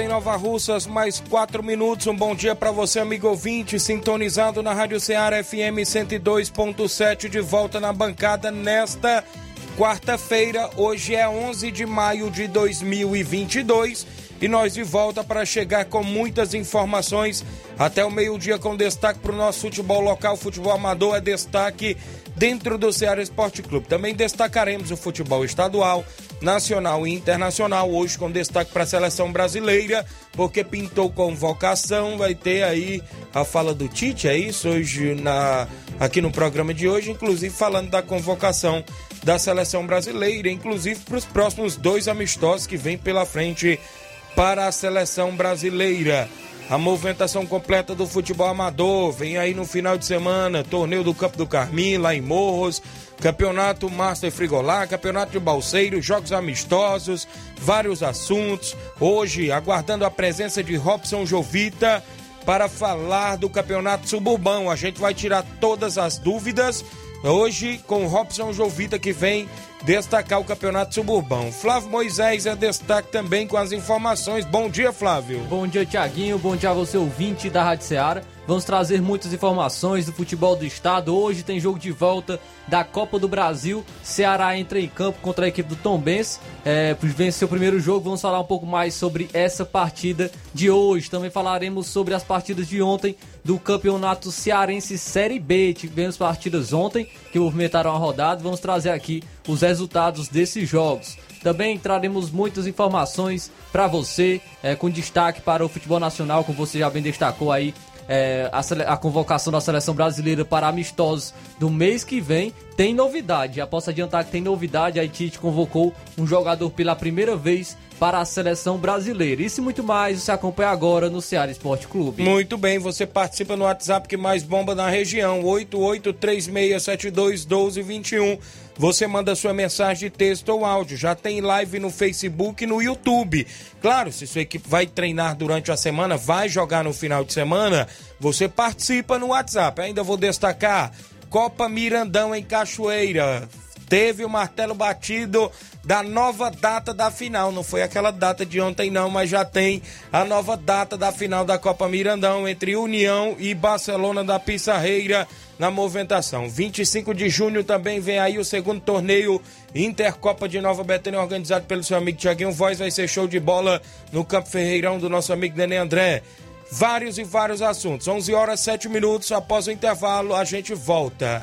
Em Nova Russas, mais 4 minutos. Um bom dia para você, amigo ouvinte, sintonizado na Rádio Ceará FM 102.7, de volta na bancada nesta quarta-feira. Hoje é 11 de maio de 2022 e nós de volta para chegar com muitas informações até o meio-dia com destaque para o nosso futebol local, futebol amador é destaque dentro do Ceará Esporte Clube. Também destacaremos o futebol estadual, nacional e internacional, hoje com destaque para a seleção brasileira, porque pintou convocação, vai ter aí a fala do Tite, é isso? Hoje na, aqui no programa de hoje, inclusive falando da convocação da seleção brasileira, inclusive para os próximos dois amistosos que vem pela frente para a seleção brasileira. A movimentação completa do futebol amador vem aí no final de semana, torneio do Campo do Carmim, lá em Morros, campeonato Master Frigolá, campeonato de Balseiro, jogos amistosos, vários assuntos. Hoje, aguardando a presença de Robson Jovita para falar do campeonato suburbão. A gente vai tirar todas as dúvidas hoje com Robson Jovita que vem destacar o campeonato suburbão. Flávio Moisés é destaque também com as informações. Bom dia, Flávio. Bom dia, Tiaguinho. Bom dia a você, ouvinte da Rádio Ceará. Vamos trazer muitas informações do futebol do estado. Hoje tem jogo de volta da Copa do Brasil. Ceará entra em campo contra a equipe do Tom Benz. É, venceu o primeiro jogo. Vamos falar um pouco mais sobre essa partida de hoje. Também falaremos sobre as partidas de ontem do Campeonato Cearense Série B. Tivemos partidas ontem que movimentaram a rodada. Vamos trazer aqui os resultados desses jogos. Também traremos muitas informações para você, é, com destaque para o futebol nacional, como você já bem destacou aí é, a, a, convocação da seleção brasileira para amistosos do mês que vem tem novidade. Já posso adiantar que tem novidade. A Tite convocou um jogador pela primeira vez para a seleção brasileira. Isso e muito mais você acompanha agora no Ceará Esporte Clube. Muito bem, você participa no WhatsApp que mais bomba na região, 8836721221. Você manda sua mensagem de texto ou áudio. Já tem live no Facebook e no YouTube. Claro, se sua equipe vai treinar durante a semana, vai jogar no final de semana, você participa no WhatsApp. Ainda vou destacar Copa Mirandão em Cachoeira. Teve o martelo batido da nova data da final. Não foi aquela data de ontem, não, mas já tem a nova data da final da Copa Mirandão entre União e Barcelona da Pissarreira na movimentação. 25 de junho também vem aí o segundo torneio Intercopa de Nova Betânia, organizado pelo seu amigo Tiaguinho Voz. Vai ser show de bola no Campo Ferreirão do nosso amigo Nenê André. Vários e vários assuntos. 11 horas 7 minutos após o intervalo, a gente volta.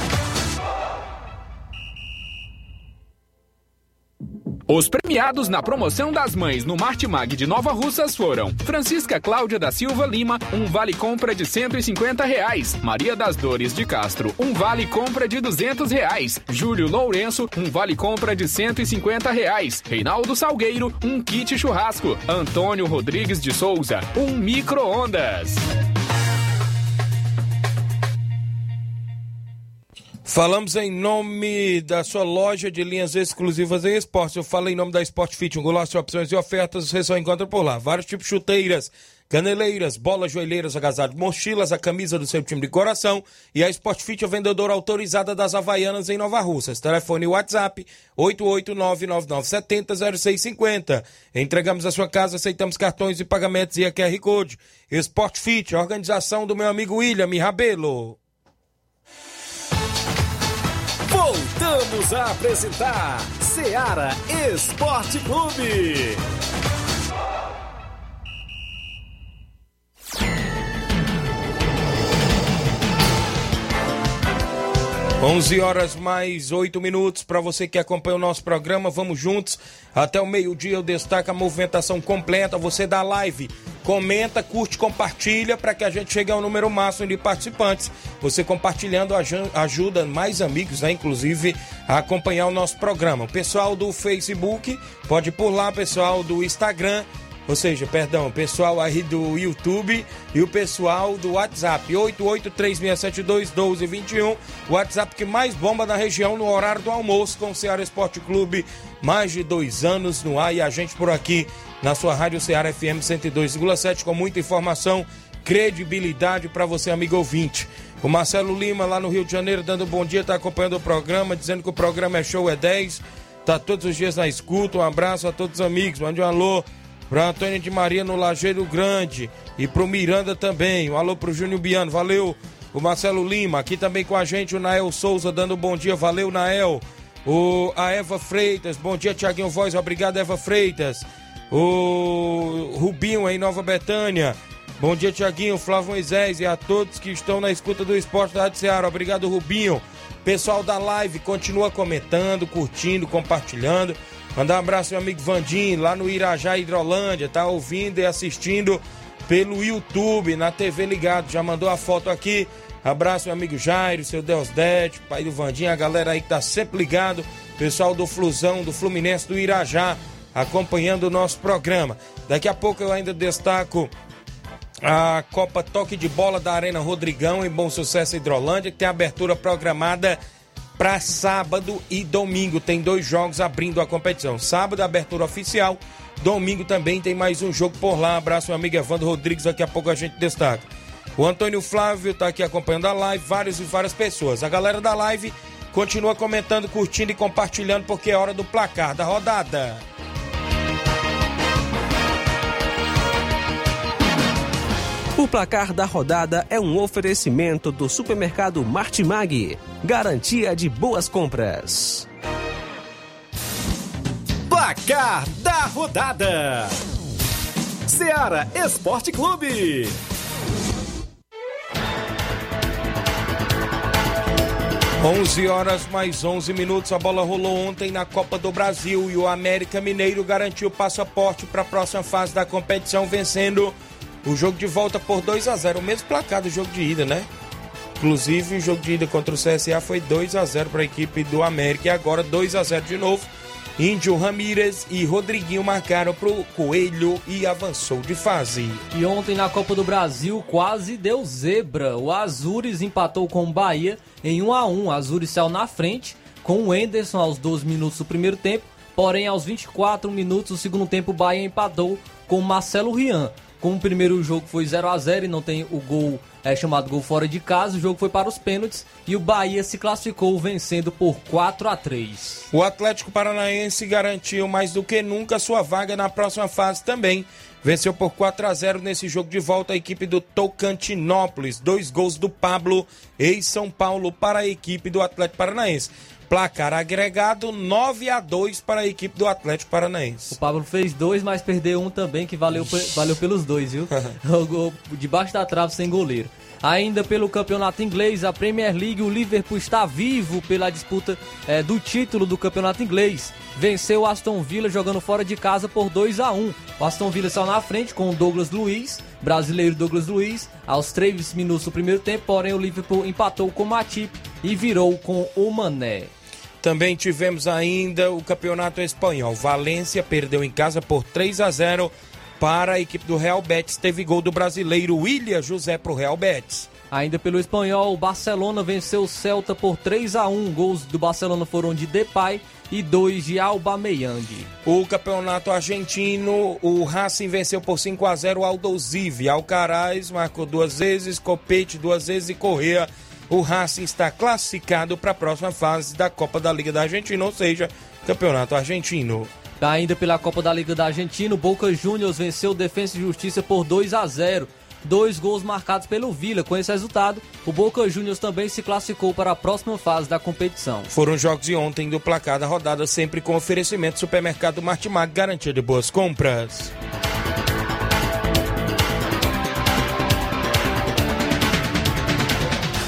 Os premiados na promoção das mães no Martimag de Nova Russas foram Francisca Cláudia da Silva Lima, um vale compra de 150 reais. Maria das Dores de Castro, um vale compra de 200 reais. Júlio Lourenço, um vale compra de 150 reais. Reinaldo Salgueiro, um kit churrasco. Antônio Rodrigues de Souza, um micro-ondas. Falamos em nome da sua loja de linhas exclusivas em esporte. Eu falo em nome da Sport Fit, um golaço de opções e ofertas, você só encontra por lá. Vários tipos de chuteiras, caneleiras, bolas, joelheiras, agasalhos, mochilas, a camisa do seu time de coração e a Sport Fit, a vendedora autorizada das Havaianas em Nova Russas. Telefone WhatsApp 88999700650. Entregamos a sua casa, aceitamos cartões e pagamentos e a QR Code. Sport Fit, organização do meu amigo William Rabelo. Voltamos a apresentar Seara Esporte Clube. 11 horas mais 8 minutos para você que acompanha o nosso programa. Vamos juntos até o meio-dia. Eu destaco a movimentação completa. Você da live, comenta, curte, compartilha para que a gente chegue ao número máximo de participantes. Você compartilhando ajuda mais amigos, né, inclusive, a acompanhar o nosso programa. O pessoal do Facebook pode ir por lá, pessoal do Instagram ou seja, perdão, o pessoal aí do YouTube e o pessoal do WhatsApp, 8836721221, o WhatsApp que mais bomba na região no horário do almoço com o Ceará Esporte Clube, mais de dois anos no ar e a gente por aqui na sua Rádio Ceará FM 102,7 com muita informação, credibilidade para você, amigo ouvinte. O Marcelo Lima lá no Rio de Janeiro dando bom dia, está acompanhando o programa, dizendo que o programa é show, é 10, tá todos os dias na escuta, um abraço a todos os amigos, mande um alô Pra Antônio de Maria no Lajeiro Grande e pro Miranda também. Um alô pro Júnior Biano, valeu. O Marcelo Lima, aqui também com a gente, o Nael Souza dando um bom dia, valeu Nael. O, a Eva Freitas, bom dia Tiaguinho Voz, obrigado Eva Freitas. O Rubinho em Nova Betânia, bom dia Tiaguinho, Flávio Moisés e a todos que estão na escuta do Esporte da Rádio Ceará, obrigado Rubinho. Pessoal da live, continua comentando, curtindo, compartilhando. Mandar um abraço meu amigo Vandim, lá no Irajá, Hidrolândia, tá ouvindo e assistindo pelo YouTube, na TV Ligado. Já mandou a foto aqui. Abraço meu amigo Jairo, seu Deus Dete, pai do Vandim, a galera aí que tá sempre ligado. Pessoal do Flusão, do Fluminense, do Irajá, acompanhando o nosso programa. Daqui a pouco eu ainda destaco a Copa Toque de Bola da Arena Rodrigão em Bom Sucesso Hidrolândia, que tem abertura programada para sábado e domingo. Tem dois jogos abrindo a competição. Sábado, abertura oficial. Domingo também tem mais um jogo por lá. Abraço, meu amigo Evandro Rodrigues. Daqui a pouco a gente destaca. O Antônio Flávio está aqui acompanhando a live. Vários e várias pessoas. A galera da live continua comentando, curtindo e compartilhando, porque é hora do placar da rodada. O placar da rodada é um oferecimento do supermercado Martimag. Garantia de boas compras. Placar da rodada: Seara Esporte Clube. Onze horas mais 11 minutos. A bola rolou ontem na Copa do Brasil e o América Mineiro garantiu o passaporte para a próxima fase da competição, vencendo o jogo de volta por 2 a 0 o mesmo placar do jogo de ida, né? Inclusive, o jogo de ida contra o CSA foi 2 a 0 para a equipe do América e agora 2 a 0 de novo. Índio Ramírez e Rodriguinho marcaram para o Coelho e avançou de fase. E ontem na Copa do Brasil quase deu zebra. O Azures empatou com o Bahia em 1 a 1. Azures saiu na frente com o Enderson aos 12 minutos do primeiro tempo. Porém, aos 24 minutos do segundo tempo, o Bahia empatou com o Marcelo Rian. Como o primeiro jogo foi 0 a 0 e não tem o gol é, chamado gol fora de casa, o jogo foi para os pênaltis e o Bahia se classificou vencendo por 4 a 3. O Atlético Paranaense garantiu mais do que nunca sua vaga na próxima fase também. Venceu por 4 a 0 nesse jogo de volta a equipe do Tocantinópolis. Dois gols do Pablo, ex-São Paulo, para a equipe do Atlético Paranaense. Placar agregado 9 a 2 para a equipe do Atlético Paranaense. O Pablo fez dois, mas perdeu um também, que valeu, valeu pelos dois, viu? Jogou debaixo da trave sem goleiro. Ainda pelo campeonato inglês, a Premier League, o Liverpool está vivo pela disputa é, do título do campeonato inglês. Venceu o Aston Villa jogando fora de casa por 2 a 1 O Aston Villa saiu na frente com o Douglas Luiz, brasileiro Douglas Luiz, aos 3 minutos do primeiro tempo, porém o Liverpool empatou com o Matip e virou com o Mané. Também tivemos ainda o Campeonato Espanhol. Valência perdeu em casa por 3 a 0 para a equipe do Real Betis. Teve gol do brasileiro William José para o Real Betis. Ainda pelo espanhol, o Barcelona venceu o Celta por 3 a 1 Gols do Barcelona foram de Depay e dois de Aubameyang. O campeonato argentino, o Racing venceu por 5 a 0 o Aldosive. Alcaraz marcou duas vezes, Copete duas vezes e Correa. O Racing está classificado para a próxima fase da Copa da Liga da Argentina, ou seja, campeonato argentino. Ainda pela Copa da Liga da Argentina, o Boca Juniors venceu o Defensa e Justiça por 2 a 0 dois gols marcados pelo Vila. Com esse resultado, o Boca Juniors também se classificou para a próxima fase da competição. Foram jogos de ontem do placar da rodada, sempre com oferecimento supermercado Martimag, garantia de boas compras.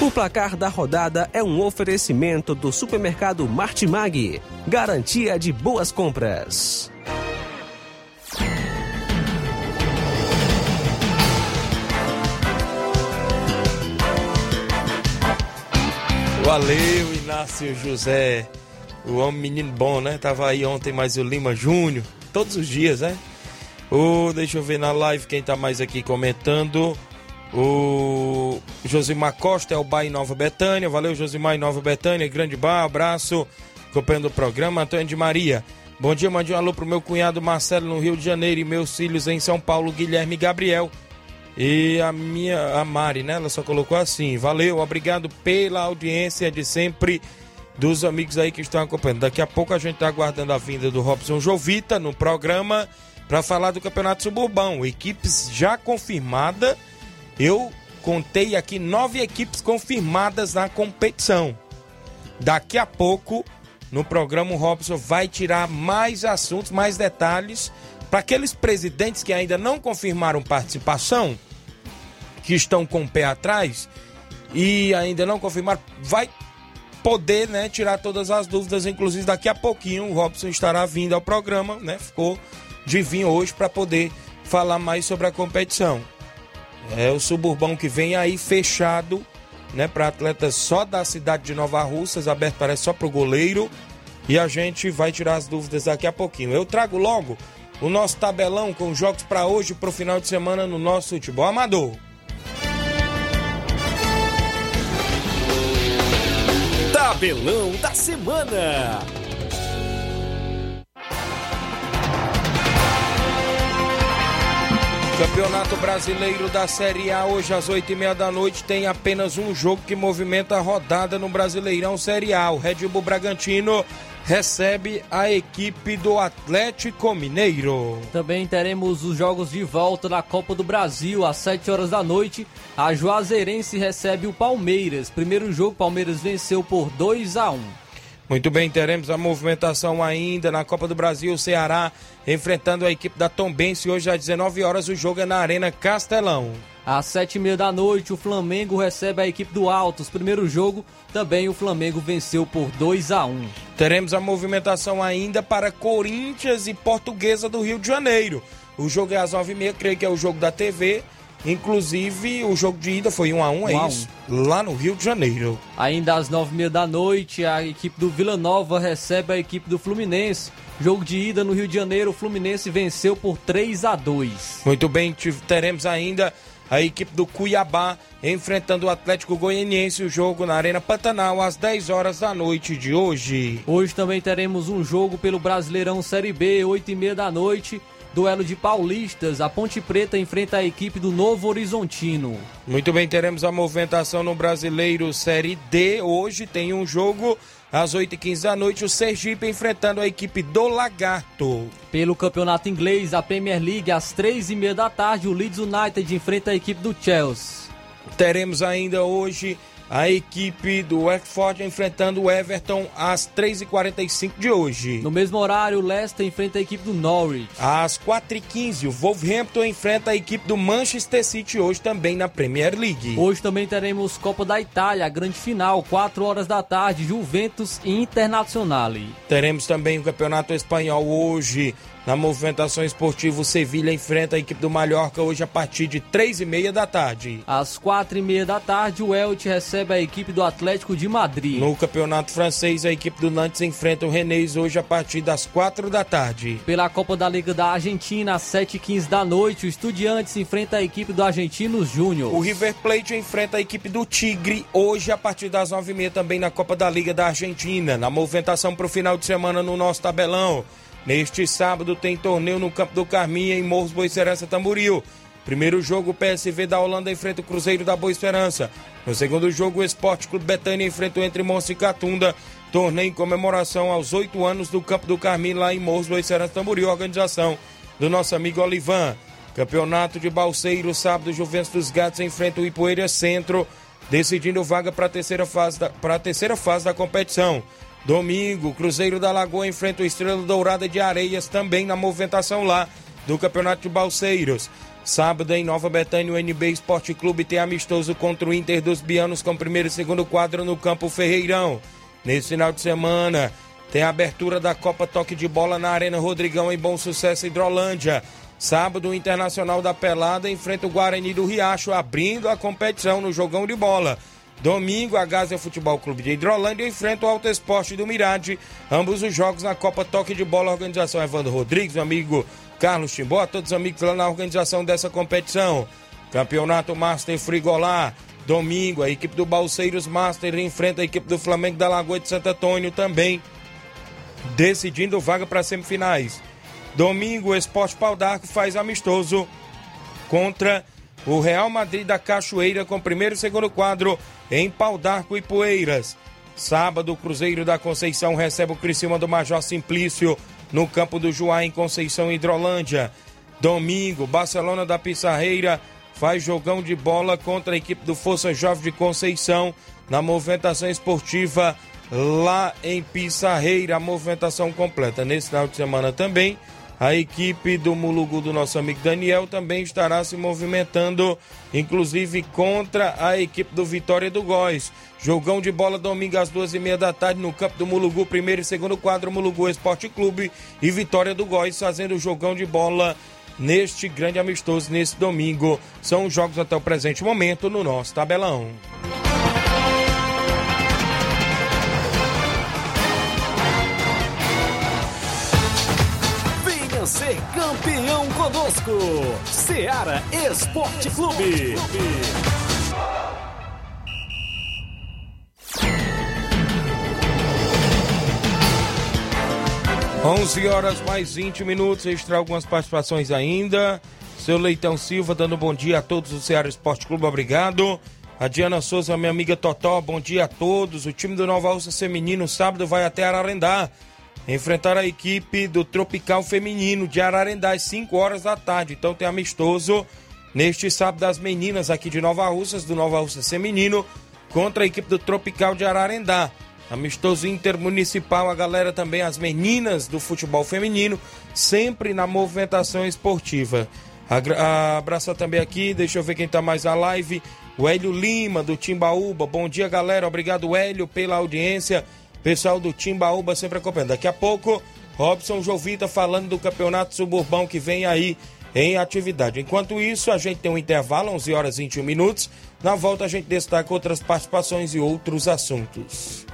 O placar da rodada é um oferecimento do supermercado Martimag, garantia de boas compras. Valeu, Inácio José. O homem menino bom, né? Tava aí ontem mais o Lima Júnior. Todos os dias, né? O, deixa eu ver na live quem tá mais aqui comentando. O Josimar Costa é o em Nova Betânia. Valeu, Josimar em Nova Betânia. Grande bar, abraço. Acompanhando o programa. Antônio de Maria. Bom dia, mande um alô pro meu cunhado Marcelo no Rio de Janeiro e meus filhos em São Paulo, Guilherme e Gabriel. E a minha, a Mari, né? Ela só colocou assim. Valeu, obrigado pela audiência de sempre dos amigos aí que estão acompanhando. Daqui a pouco a gente está aguardando a vinda do Robson Jovita no programa para falar do Campeonato Suburbão. Equipes já confirmada. Eu contei aqui nove equipes confirmadas na competição. Daqui a pouco, no programa, o Robson vai tirar mais assuntos, mais detalhes para aqueles presidentes que ainda não confirmaram participação, que estão com o pé atrás e ainda não confirmaram, vai poder né, tirar todas as dúvidas. Inclusive, daqui a pouquinho o Robson estará vindo ao programa, né? Ficou de vir hoje para poder falar mais sobre a competição. É o suburbão que vem aí fechado, né, para atletas só da cidade de Nova Russas, aberto parece só para o goleiro. E a gente vai tirar as dúvidas daqui a pouquinho. Eu trago logo o nosso tabelão com jogos para hoje e para o final de semana no nosso futebol amador. Tabelão da semana. Campeonato Brasileiro da Série A, hoje às oito e meia da noite, tem apenas um jogo que movimenta a rodada no Brasileirão Série A. O Red Bull Bragantino recebe a equipe do Atlético Mineiro. Também teremos os jogos de volta da Copa do Brasil às 7 horas da noite. A Juazeirense recebe o Palmeiras. Primeiro jogo, Palmeiras venceu por 2 a 1. Muito bem, teremos a movimentação ainda na Copa do Brasil, Ceará enfrentando a equipe da Tombense hoje às 19 horas. O jogo é na Arena Castelão. Às sete e meia da noite, o Flamengo recebe a equipe do Altos. Primeiro jogo, também o Flamengo venceu por 2 a 1 Teremos a movimentação ainda para Corinthians e Portuguesa do Rio de Janeiro. O jogo é às nove e meia, creio que é o jogo da TV. Inclusive, o jogo de ida foi 1 um a 1 um, é isso? Lá no Rio de Janeiro. Ainda às nove e meia da noite, a equipe do Vila Nova recebe a equipe do Fluminense. Jogo de ida no Rio de Janeiro, o Fluminense venceu por 3 a 2 Muito bem, teremos ainda a equipe do Cuiabá enfrentando o Atlético Goianiense, o jogo na Arena Pantanal às 10 horas da noite de hoje. Hoje também teremos um jogo pelo Brasileirão Série B, 8 e meia da noite. Duelo de paulistas, a Ponte Preta enfrenta a equipe do Novo Horizontino. Muito bem, teremos a movimentação no Brasileiro Série D. Hoje tem um jogo às 8h15 da noite, o Sergipe enfrentando a equipe do Lagarto. Pelo campeonato inglês, a Premier League, às 3h30 da tarde, o Leeds United enfrenta a equipe do Chelsea. Teremos ainda hoje a equipe do Watford enfrentando o Everton às 3h45 de hoje. No mesmo horário, o Leicester enfrenta a equipe do Norwich. Às 4h15, o Wolverhampton enfrenta a equipe do Manchester City hoje também na Premier League. Hoje também teremos Copa da Itália, a grande final, 4 horas da tarde, Juventus e Internazionale. Teremos também o Campeonato Espanhol hoje Na movimentação esportiva, o Sevilha enfrenta a equipe do Mallorca hoje a partir de três e meia da tarde. Às quatro e meia da tarde, o Elche recebe a equipe do Atlético de Madrid. No campeonato francês, a equipe do Nantes enfrenta o Rennes hoje a partir das quatro da tarde. Pela Copa da Liga da Argentina, às sete e quinze da noite, o Estudiantes enfrenta a equipe do Argentinos Júnior. O River Plate enfrenta a equipe do Tigre hoje a partir das nove e meia também na Copa da Liga da Argentina. Na movimentação para o final de semana no nosso tabelão. Neste sábado tem torneio no Campo do Carminha, em Morros Boa Esperança, Tamboril. Primeiro jogo, o PSV da Holanda enfrenta o Cruzeiro da Boa Esperança. No segundo jogo, o Esporte Clube Betânia enfrenta o Entre Monstro e Catunda. Torneio em comemoração aos oito anos do Campo do Carminha, lá em Morros Boa Esperança, Tamboril. Organização do nosso amigo Olivan. Campeonato de Balseiro, sábado, Juventus dos Gatos enfrenta o Ipoeira Centro, decidindo vaga para a terceira fase da, para a terceira fase da competição. Domingo, Cruzeiro da Lagoa enfrenta o Estrela Dourada de Areias, também na movimentação lá do Campeonato de Balseiros. Sábado, em Nova Betânia, o NB Esporte Clube tem amistoso contra o Inter dos Bianos com primeiro e segundo quadro no Campo Ferreirão. Nesse final de semana, tem a abertura da Copa Toque de Bola na Arena Rodrigão em Bom Sucesso, Hidrolândia. Sábado, o Internacional da Pelada enfrenta o Guarani do Riacho, abrindo a competição no jogão de bola. Domingo, a Gásia Futebol Clube de Hidrolândia enfrenta o Alto Esporte do Mirade. Ambos os jogos na Copa Toque de Bola, organização Evandro Rodrigues, meu amigo Carlos Timbó, todos os amigos lá na organização dessa competição. Campeonato Master Frigolá. Domingo, a equipe do Balseiros Master enfrenta a equipe do Flamengo da Lagoa de Santo Antônio também, decidindo vaga para semifinais. Domingo, o Esporte Pau d'Arco faz amistoso contra o Real Madrid da Cachoeira com primeiro e segundo quadro em Pau d'Arco e Poeiras. Sábado, o Cruzeiro da Conceição recebe o Criciúma do Major Simplício no campo do Juá em Conceição Hidrolândia. Domingo, Barcelona da Pissarreira faz jogão de bola contra a equipe do Força Jovem de Conceição na movimentação esportiva lá em Pissarreira. A movimentação completa nesse final de semana também. A equipe do Mulugu do nosso amigo Daniel também estará se movimentando, inclusive contra a equipe do Vitória do Góis. Jogão de bola domingo às duas e meia da tarde no campo do Mulugu, primeiro e segundo quadro, Mulugu Esporte Clube e Vitória do Góis fazendo o jogão de bola neste grande amistoso nesse domingo. São os jogos até o presente momento no nosso tabelão. Ser campeão conosco, Seara Esporte Clube. 11 horas mais 20 minutos, registrar algumas participações ainda. Seu Leitão Silva dando bom dia a todos do Ceará Esporte Clube, obrigado. A Diana Souza, minha amiga Totó, bom dia a todos. O time do Nova Ursa Feminino sábado vai até Ararendá enfrentar a equipe do Tropical Feminino de Ararendá às 5 horas da tarde. Então tem amistoso neste sábado das meninas aqui de Nova Russas, do Nova Russa Feminino, contra a equipe do Tropical de Ararendá. Amistoso intermunicipal, a galera também, as meninas do futebol feminino, sempre na movimentação esportiva. Abraçar também aqui, deixa eu ver quem tá mais na live. O Hélio Lima, do Timbaúba. Bom dia, galera. Obrigado, Hélio, pela audiência. Pessoal do Timbaúba sempre acompanhando. Daqui a pouco, Robson Jovita falando do campeonato suburbão que vem aí em atividade. Enquanto isso, a gente tem um intervalo, 11 horas e 21 minutos. Na volta, a gente destaca outras participações e outros assuntos.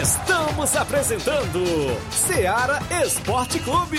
Estamos apresentando Seara Esporte Clube.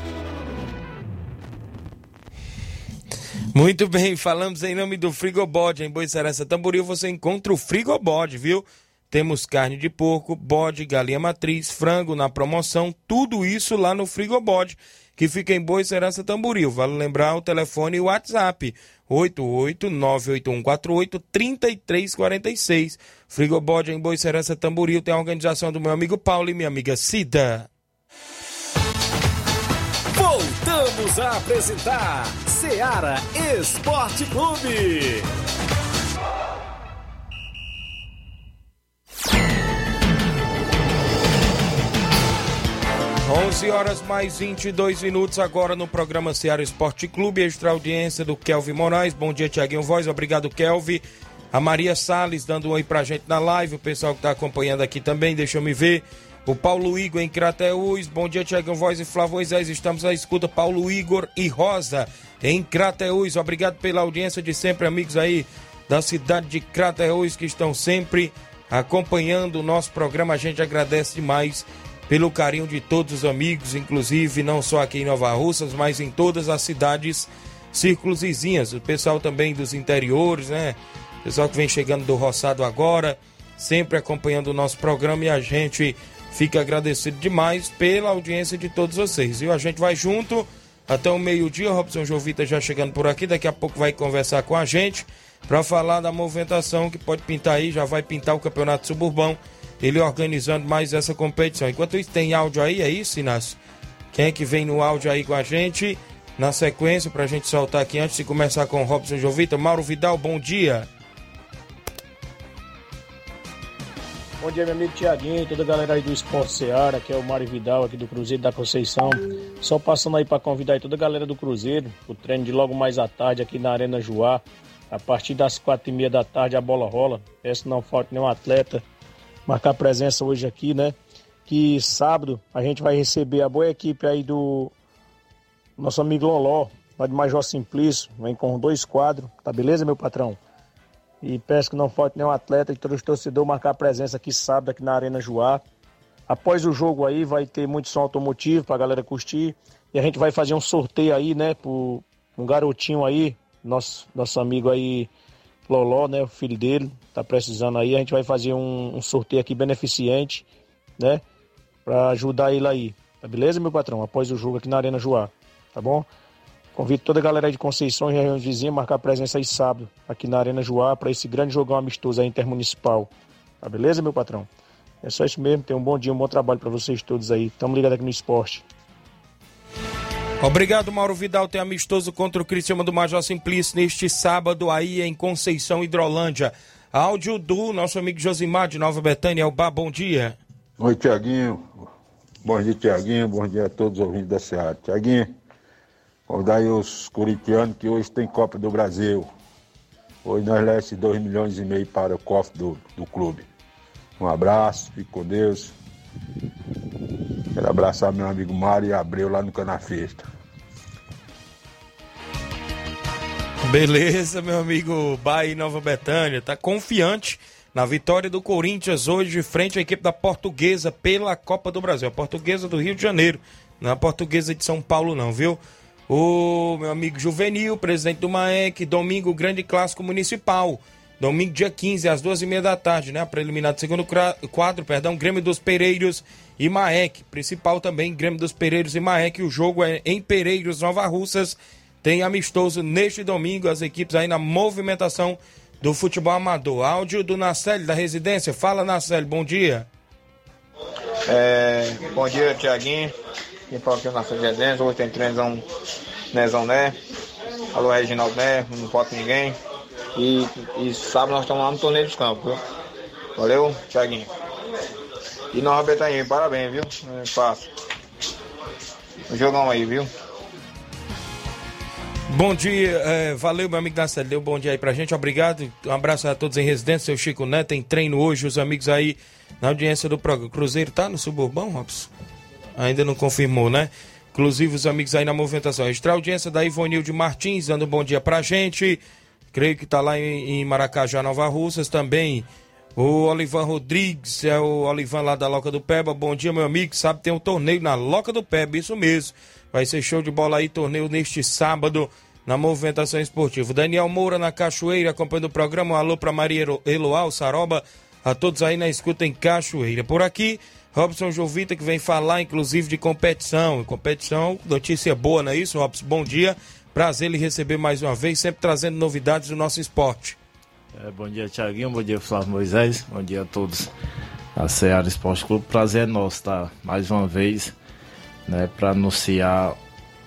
Muito bem, falamos em nome do Frigobode. Em Boicerança Tamboril você encontra o Frigobode, viu? temos carne de porco, bode, galinha matriz, frango na promoção, tudo isso lá no Frigobode, que fica em Boa Serança Tamboril. Vale lembrar o telefone e o WhatsApp, 88981483346. Frigobode em Boa Serança Tamboril tem a organização do meu amigo Paulo e minha amiga Cida. Voltamos a apresentar Seara Esporte Clube. 11 horas mais 22 minutos agora no programa Ceará Esporte Clube, extra audiência do Kelvin Moraes. Bom dia, Tiaguinho Voz. Obrigado, Kelvin. A Maria Salles dando um oi pra gente na live. O pessoal que tá acompanhando aqui também, deixa eu me ver. O Paulo Igor em Crateús. Bom dia, Tiaguinho Voz e Flávio. Estamos à escuta. Paulo Igor e Rosa em Crateús. Obrigado pela audiência de sempre, amigos aí da cidade de Crateús que estão sempre acompanhando o nosso programa. A gente agradece demais pelo carinho de todos os amigos, inclusive não só aqui em Nova Russas, mas em todas as cidades círculos vizinhas. O pessoal também dos interiores, né? O pessoal que vem chegando do Roçado agora, sempre acompanhando o nosso programa e a gente fica agradecido demais pela audiência de todos vocês. E a gente vai junto até o meio-dia. Robson Jovita já chegando por aqui, daqui a pouco vai conversar com a gente para falar da movimentação que pode pintar aí, já vai pintar o Campeonato Suburbão ele organizando mais essa competição. Enquanto isso, tem áudio aí, é isso, Inácio? Quem é que vem no áudio aí com a gente? Na sequência, para a gente soltar aqui antes de começar com o Robson Jovita. Mauro Vidal, bom dia. Bom dia, meu amigo Tiaguinho, toda a galera aí do Esporte Seara, que é o Mário Vidal aqui do Cruzeiro da Conceição. Só passando aí para convidar aí toda a galera do Cruzeiro, o treino de logo mais à tarde aqui na Arena Joá. A partir das quatro e meia da tarde a bola rola. Peço não falta nenhum atleta marcar presença hoje aqui, né? Que sábado a gente vai receber a boa equipe aí do nosso amigo Loló, lá de Major Simplício, vem com dois quadros, tá beleza, meu patrão? E peço que não falte nenhum atleta e todos os torcedores marcar presença aqui sábado, aqui na Arena Joá. Após o jogo aí vai ter muito som automotivo pra galera curtir. E a gente vai fazer um sorteio aí, né, por um garotinho aí, nosso, nosso amigo aí, Loló, né, o filho dele, tá precisando aí. A gente vai fazer um, um sorteio aqui beneficente, né, para ajudar ele aí. Tá beleza, meu patrão? Após o jogo aqui na Arena Joá, tá bom? Convido toda a galera aí de Conceição e regiões vizinhas a marcar presença aí sábado, aqui na Arena Joá, para esse grande jogão amistoso aí intermunicipal. Tá beleza, meu patrão? É só isso mesmo. Tenham um bom dia, um bom trabalho para vocês todos aí. Tamo ligado aqui no esporte. Obrigado, Mauro Vidal. Tem amistoso contra o Cristiano do Major Simplício neste sábado aí em Conceição, Hidrolândia. Áudio do nosso amigo Josimar de Nova Betânia. Elba, bom dia. Oi, Tiaguinho. Bom dia, Tiaguinho. Bom dia a todos os ouvintes da Seara. Tiaguinho, convidar os corintianos que hoje tem Copa do Brasil. Hoje nós levamos 2 milhões e meio para o cofre do, do clube. Um abraço, fique com Deus. Quero abraçar meu amigo Mário Abreu lá no Canafesta. Beleza, meu amigo Bahia Nova Betânia. Tá confiante na vitória do Corinthians hoje frente à equipe da Portuguesa pela Copa do Brasil. A Portuguesa do Rio de Janeiro, não é a Portuguesa de São Paulo não, viu? O meu amigo Juvenil, presidente do MAEC, domingo, grande clássico municipal. Domingo, dia 15, às duas e meia da tarde, né? A preliminar do segundo quadro, perdão, Grêmio dos Pereiros e Maek. Principal também, Grêmio dos Pereiros e Maek. O jogo é em Pereiros, Nova Russas. Tem amistoso neste domingo, as equipes aí na movimentação do futebol amador. Áudio do Nacelle, da residência. Fala, Nacelle, bom dia. É, bom dia, Tiaguinho. Quem fala aqui é o Nacelle Residência. Hoje tem trenzão, Nezão, né? Alô, Reginaldo, né? Não falta ninguém. E, e sábado nós estamos lá no torneio dos campos, viu? Valeu, Tiaguinho. E Nova Betânia, parabéns, viu? É fácil. Jogão aí, viu? Bom dia, é, valeu meu amigo Nacelle, deu um bom dia aí pra gente, obrigado, um abraço a todos em residência, seu Chico Neto, tem treino hoje, os amigos aí na audiência do programa, Cruzeiro tá no Suburbão, Robson? Ainda não confirmou, né? Inclusive os amigos aí na movimentação, extra audiência da Ivonilde Martins, dando um bom dia pra gente, creio que tá lá em, em Maracajá, Nova Russas, também o Olivan Rodrigues, é o Olivan lá da Loca do Peba, bom dia meu amigo, sabe tem um torneio na Loca do Peba, isso mesmo, Vai ser show de bola aí, torneio neste sábado na movimentação esportiva. Daniel Moura na Cachoeira, acompanhando o programa. Um alô para Maria Eloal, Saroba, a todos aí na escuta em Cachoeira. Por aqui, Robson Jovita que vem falar inclusive de competição. Competição, notícia boa, não é isso, Robson? Bom dia. Prazer lhe receber mais uma vez, sempre trazendo novidades do nosso esporte. É, bom dia, Tiaguinho. Bom dia, Flávio Moisés. Bom dia a todos da Ceará Esporte Clube. Prazer é nosso estar mais uma vez né, para anunciar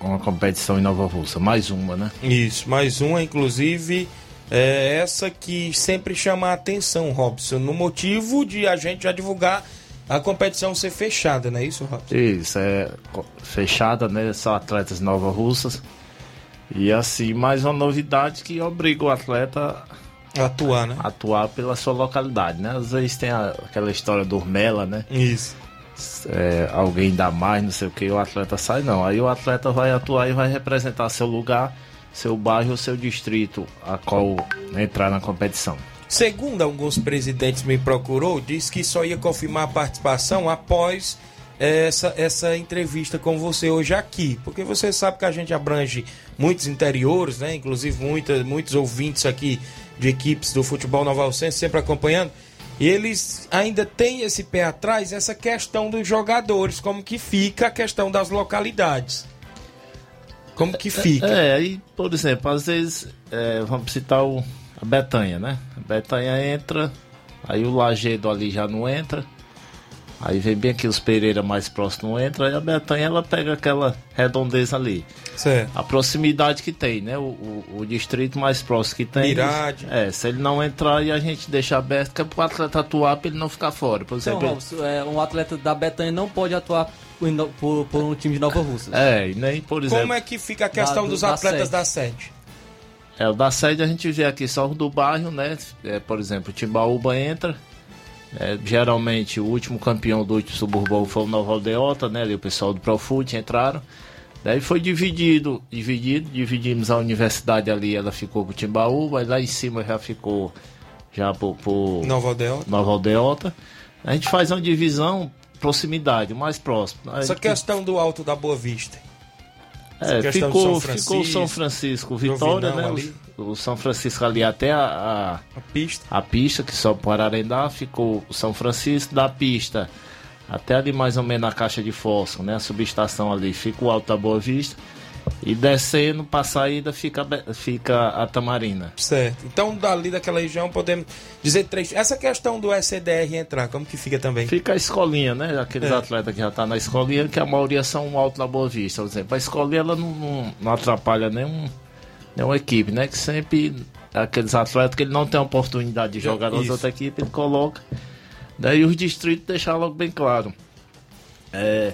uma competição em Nova Russa. Mais uma, né? Isso, mais uma, inclusive, é essa que sempre chama a atenção, Robson, no motivo de a gente já divulgar a competição ser fechada, não é isso, Robson? Isso, é fechada, né? São atletas Nova Russas. E assim, mais uma novidade que obriga o atleta a atuar, né? Atuar pela sua localidade, né? Às vezes tem a, aquela história do Mela, né? Isso. É, alguém dá mais, não sei o que, o atleta sai, não. Aí o atleta vai atuar e vai representar seu lugar, seu bairro ou seu distrito a qual entrar na competição. Segundo alguns presidentes me procurou, disse que só ia confirmar a participação após essa, essa entrevista com você hoje aqui, porque você sabe que a gente abrange muitos interiores, né? Inclusive muita, muitos ouvintes aqui de equipes do futebol novalcense sempre acompanhando. E eles ainda têm esse pé atrás, essa questão dos jogadores, como que fica a questão das localidades. Como que fica? É, aí, por exemplo, às vezes, é, vamos citar o, Betanha, né? A Betanha entra, aí o Lagedo ali já não entra, Aí vem bem aqui os Pereira mais próximo entra, aí a Betanha ela pega aquela redondeza ali. Certo. A proximidade que tem, né? O, o, o distrito mais próximo que tem. Mirade. É, se ele não entrar e a gente deixar aberto, que é pro atleta atuar pra ele não ficar fora. Por exemplo. Então, Robson, é, um atleta da Betanha não pode atuar por, por, por um time de Nova Rússia. É, e nem, por exemplo. Como é que fica a questão da, dos atletas da sede? É, o da sede a gente vê aqui só o do bairro, né? É, por exemplo, o Timbaúba entra, é, geralmente o último campeão do último suburbão foi o Nova Aldeota, né? Ali o pessoal do Profut entraram. Daí foi dividido, dividido, dividimos a universidade ali, ela ficou pro Timbaúba, aí lá em cima já ficou já por, por Nova Aldeota. Nova Aldeota. A gente faz uma divisão, proximidade, mais próximo. Essa questão do Alto da Boa Vista. É, ficou, ficou São Francisco, Vitória, né? O, o, São Francisco ali até a, a, a, pista. A pista, que só para Ararendá, ficou o São Francisco da pista até ali mais ou menos a caixa de fósforo, né? A subestação ali, fica o Alto da Boa Vista. E descendo para saída fica, fica a Tamarina. Certo. Então, dali daquela região, podemos dizer três. Essa questão do SCDR entrar, como que fica também? Fica a escolinha, né? Aqueles é. atletas que já estão tá na escolinha, que a maioria são alto da Boa Vista. Por exemplo, a escolinha ela não, não, não atrapalha nenhum, nenhuma equipe, né? Que sempre aqueles atletas que ele não tem oportunidade de jogar nas outras equipes, ele coloca. Daí os distritos deixar logo bem claro. É,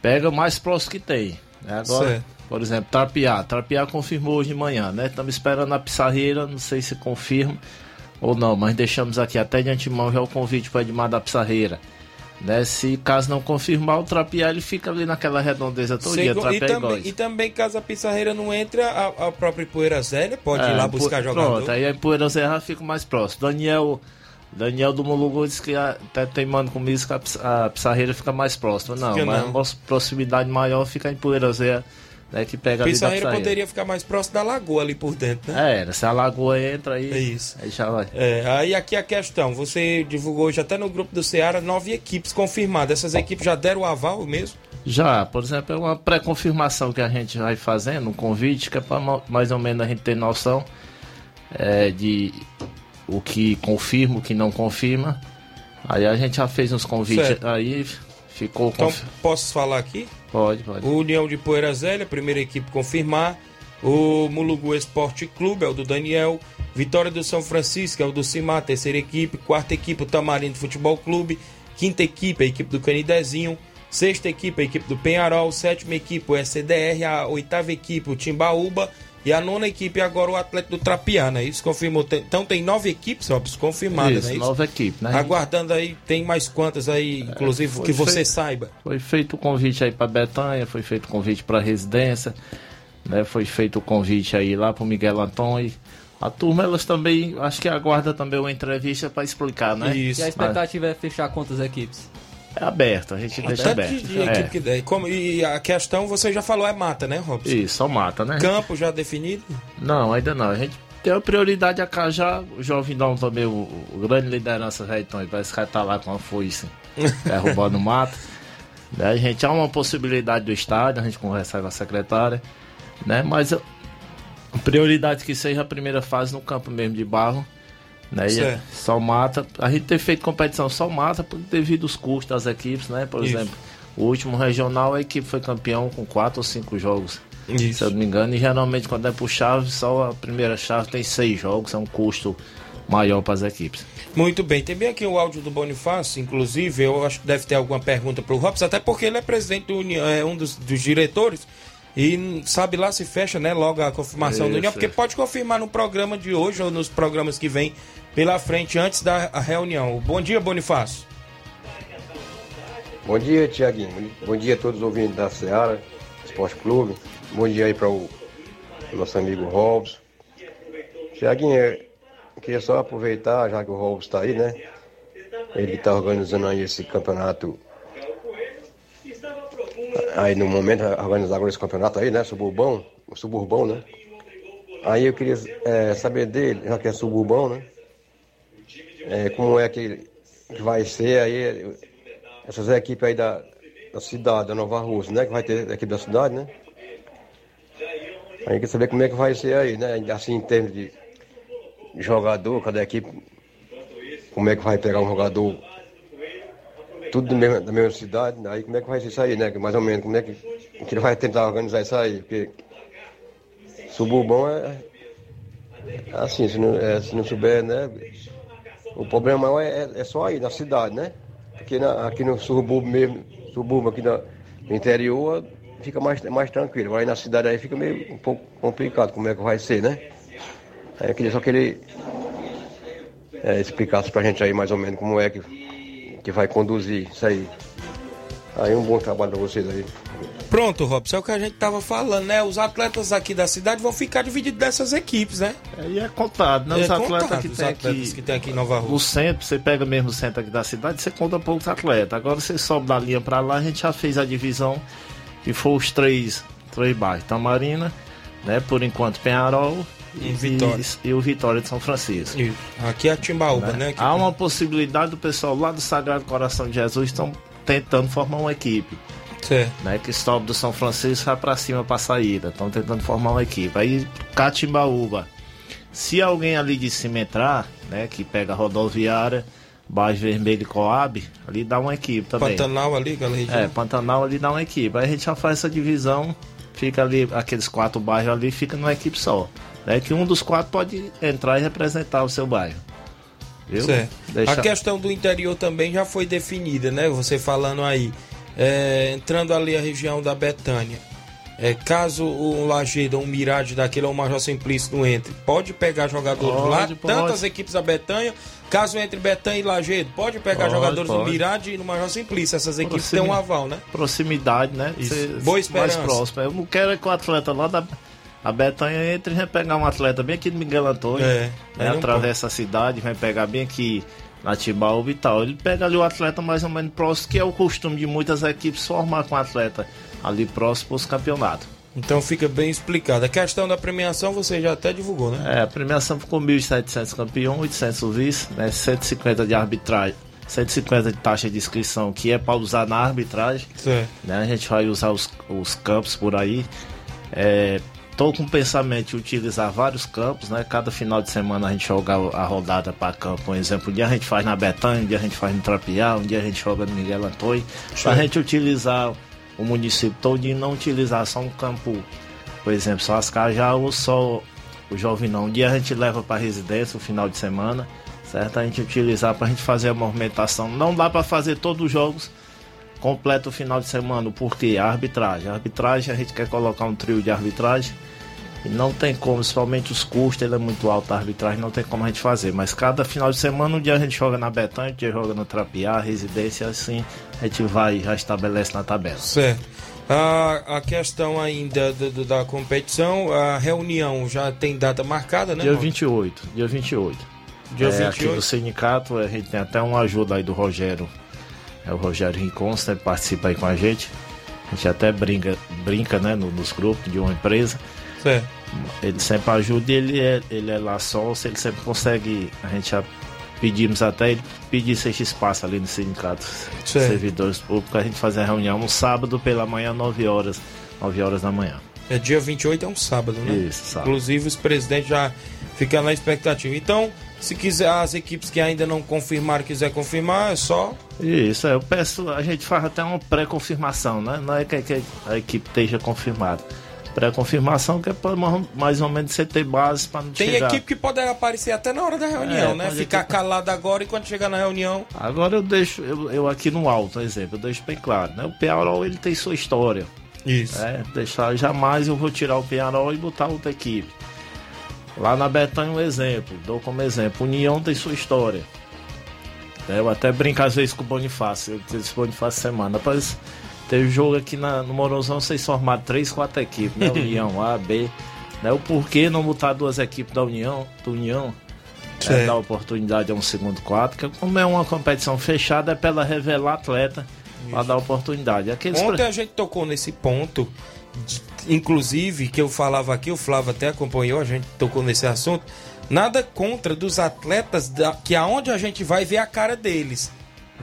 pega o mais próximo que tem. Agora. Certo por exemplo, Trapiá. Trapiá confirmou hoje de manhã, né? Estamos esperando a Pissarreira, não sei se confirma ou não, mas deixamos aqui até de antemão já o convite para Edmar da Pissarreira. Né? Se caso não confirmar, o Trapiá ele fica ali naquela redondeza todo dia. E, também, e também, caso a Pissarreira não entre, a, a própria Poeira Zélia pode é, ir lá buscar jogador. Pronto, aí a Poeira Zélia fica mais próximo. Daniel. Daniel do Mulugu disse que até teimando comigo que a, Pissarreira fica mais próxima. Não, mas a proximidade maior fica em Poeira Zé né, que pega Pissarreira poderia ficar mais próximo da lagoa ali por dentro, né? É, se a lagoa entra aí, é isso. aí já vai. É, aí aqui a questão, você divulgou hoje até no grupo do Ceará nove equipes confirmadas. Essas equipes já deram o aval mesmo? Já, por exemplo, é uma pré-confirmação que a gente vai fazendo, um convite, que é para mais ou menos a gente ter noção é, de o que confirma, o que não confirma. Aí a gente já fez uns convites certo. aí, ficou... Então, conf... posso falar aqui? Pode, pode. O União de Poeira Zélia, primeira equipe confirmar. O Mulugu Esporte Clube, é o do Daniel. Vitória do São Francisco, é o do Cimar, terceira equipe. Quarta equipe, o Tamarindo Futebol Clube. Quinta equipe, a equipe do Canidezinho. Sexta equipe, a equipe do Penharol. Sétima equipe, o SDR. A oitava equipe, o Timbaúba. E a nona equipe agora o Atlético do Trapiá, né? Isso confirmou. Então tem nove equipes, ó, confirmadas, isso, né? Isso? nove equipes, né? Aguardando aí, tem mais quantas aí, inclusive, é, que você feito, saiba? Foi feito o convite aí para Betanha, foi feito o convite para Residência, né? Foi feito o convite aí lá para Miguel Antônio. A turma, elas também, acho que aguarda também uma entrevista para explicar, né? Isso. E a expectativa Mas... é fechar quantas equipes? É aberto, a gente deixa aberto. De, é. que. Como, e a questão, você já falou, é mata, né, Robson? Isso, só mata, né? Campo já definido? Não, ainda não. A gente Tem a prioridade a Cajá, o Jovinão também, o, o grande liderança Reitão, parece que tá lá com a foice derrubando o mato. Né? A gente há uma possibilidade do estádio, a gente conversa com a secretária, né? Mas a prioridade que seja a primeira fase no campo mesmo de barro. Né? E só mata. A gente ter feito competição só mata por- devido aos custos das equipes, né? Por Isso. exemplo, o último regional a equipe foi campeão com quatro ou cinco jogos. Isso. Se eu não me engano, e geralmente quando é por chave, só a primeira chave tem seis jogos, é um custo maior para as equipes. Muito bem, tem bem aqui o áudio do Bonifácio, inclusive, eu acho que deve ter alguma pergunta para o Robson, até porque ele é presidente do União, é um dos, dos diretores, e sabe lá se fecha, né, logo a confirmação do Isso, União, porque isso. pode confirmar no programa de hoje ou nos programas que vem pela frente, antes da reunião. Bom dia, Bonifácio. Bom dia, Tiaguinho. Bom dia a todos os ouvintes da Seara Esporte Clube. Bom dia aí para o nosso amigo Robson. Tiaguinho, eu queria só aproveitar, já que o Robson está aí, né? Ele está organizando aí esse campeonato. Aí no momento, organizar agora esse campeonato aí, né? Suburbão, suburbão, né? Aí eu queria é, saber dele, já que é suburbão, né? É, como é que, que vai ser aí essas equipes aí da, da cidade, da Nova Rússia, né? Que vai ter equipe da cidade, né? Aí quer saber como é que vai ser aí, né? Assim, em termos de jogador, cada equipe, como é que vai pegar um jogador, tudo do mesmo- da mesma cidade, aí como é que vai ser isso aí, né? Mais ou menos, como é que, que ele vai tentar organizar isso aí, porque suburbão é, é assim, se não, é, se não souber, né? O problema maior é, é- é só aí, na cidade, né? Porque na- aqui no subúrbio mesmo, subúrbio aqui na- no interior, fica mais, mais tranquilo. Aí na cidade aí fica meio um pouco complicado como é que vai ser, né? Aí eu queria só que ele é, explicasse pra gente aí mais ou menos como é que, que vai conduzir isso aí. Aí um bom trabalho pra vocês aí. Pronto, Robson, é o que a gente tava falando, né? Os atletas aqui da cidade vão ficar divididos dessas equipes, né? Aí é contado, né? É Os atletas contado, que os tem atletas aqui. que tem aqui em Nova Rússia. No centro, você pega mesmo o centro aqui da cidade, você conta poucos atletas. Agora você sobe da linha pra lá, a gente já fez a divisão que foi os três, três bairros. Tamarina, né? Por enquanto Penharol E Vitória. e o Vitória de São Francisco. Isso. Aqui é a Timbaúba, né? Que- Há uma possibilidade do pessoal lá do Sagrado Coração de Jesus estão tentando formar uma equipe. Certo. Né, que sobe do São Francisco vai pra cima pra saída. Estão tentando formar uma equipe. Aí Catimbaúba. Se alguém ali de cima entrar, né? Que pega a rodoviária, Baixo Vermelho e Coab, ali dá uma equipe também. Pantanal ali, região. É, Pantanal ali dá uma equipe. Aí a gente já faz essa divisão, fica ali, aqueles quatro bairros ali, fica numa equipe só. Né, que um dos quatro pode entrar e representar o seu bairro. Deixa- A questão do interior também já foi definida, né? Você falando aí. É, entrando ali a região da Betânia. É, caso um Lagedo, um Mirade daquele ou um Major Simplício não entre, pode pegar jogadores Pode, lá, pode. tantas equipes da Betânia. Caso entre Betânia e Lagedo, pode pegar Pode, jogadores do. Mirade e no Major Simplício. Essas equipes Proximi- têm um aval, né? proximidade, né? Isso. Boa esperança. Mais próximo. Eu não quero é que o atleta lá da a Betanha entre e vem pegar um atleta bem aqui do Miguel Antônio. É, né? Atravessa a cidade, vem pegar bem aqui na Tibaúba e tal. Ele pega ali o atleta mais ou menos próximo, que é o costume de muitas equipes formar com o atleta ali próximo para os campeonatos. Então fica bem explicado. A questão da premiação você já até divulgou, né? É, a premiação ficou 1.700 campeão, 800 vice, né? 150 de arbitragem. 150 de taxa de inscrição, que é para usar na arbitragem. Certo. né? A gente vai usar os, os campos por aí. É, tô com o pensamento de utilizar vários campos, né? Cada final de semana a gente joga a rodada para campo. Por exemplo, um dia a gente faz na Betânia, um dia a gente faz no Trapiá, um dia a gente joga no Miguel Antônio. Para a gente utilizar o município todo e não utilizar só um campo, por exemplo, só as ou só o Jovinão. Um dia a gente leva para residência o final de semana, certo? A gente utilizar para a gente fazer a movimentação. Não dá para fazer todos os jogos completo o final de semana, porque a arbitragem. A arbitragem, a gente quer colocar um trio de arbitragem e não tem como, principalmente os custos, ele é muito alto a arbitragem, não tem como a gente fazer. Mas cada final de semana, um dia a gente joga na Betânia, um dia joga no Trapiá, residência, assim a gente vai já estabelece na tabela. Certo. A, a questão ainda do- do- da competição, a reunião já tem data marcada, né? Dia Ronald? 28, dia 28. Dia é, Aqui 28. do sindicato, a gente tem até uma ajuda aí do Rogério. É o Rogério Rincon, sempre participa aí com a gente. A gente até brinca, brinca né, no- nos grupos de uma empresa. Certo. Ele sempre ajuda e ele é, ele é lá sócio, ele sempre consegue. A gente já pedimos até ele pedisse esse espaço ali no sindicato Certo. servidores públicos, a gente fazer a reunião no sábado pela manhã, 9 horas, 9 horas da manhã. É dia 28, é um sábado, né? Isso, sábado. Inclusive, os presidentes já ficam na expectativa. Então, se quiser, as equipes que ainda não confirmaram, quiser confirmar, é só. Isso, é, eu peço, a gente faz até uma pré-confirmação, né? Não é que, que a equipe esteja confirmada. Pré-confirmação que é pra ma- mais ou menos você ter base para não Tem chegar. equipe que pode aparecer até na hora da reunião, É, né? Ficar ter- calado agora e quando chegar na reunião. Agora eu deixo, eu, eu aqui no alto, exemplo, eu deixo bem claro, né? O Penharol ele tem sua história. Isso. É, deixar, jamais eu vou tirar o Penharol e botar outra equipe. Lá na Betânia um exemplo, dou como exemplo, União tem sua história. É, Eu até brinco às vezes com o Bonifácio, eu disse Bonifácio semana, rapaz, teve jogo aqui na, no Morozão, vocês formaram três, quatro equipes, né? União A, B. Né? O porquê não botar duas equipes da União, do União, é, Certo. dar oportunidade a um segundo quadro, que como é uma competição fechada, é pra ela revelar atleta para dar oportunidade. Aqueles Ontem a gente tocou nesse ponto, de- inclusive, que eu falava aqui, o Flávio até acompanhou, a gente tocou nesse assunto. Nada contra dos atletas da- que aonde a gente vai ver a cara deles.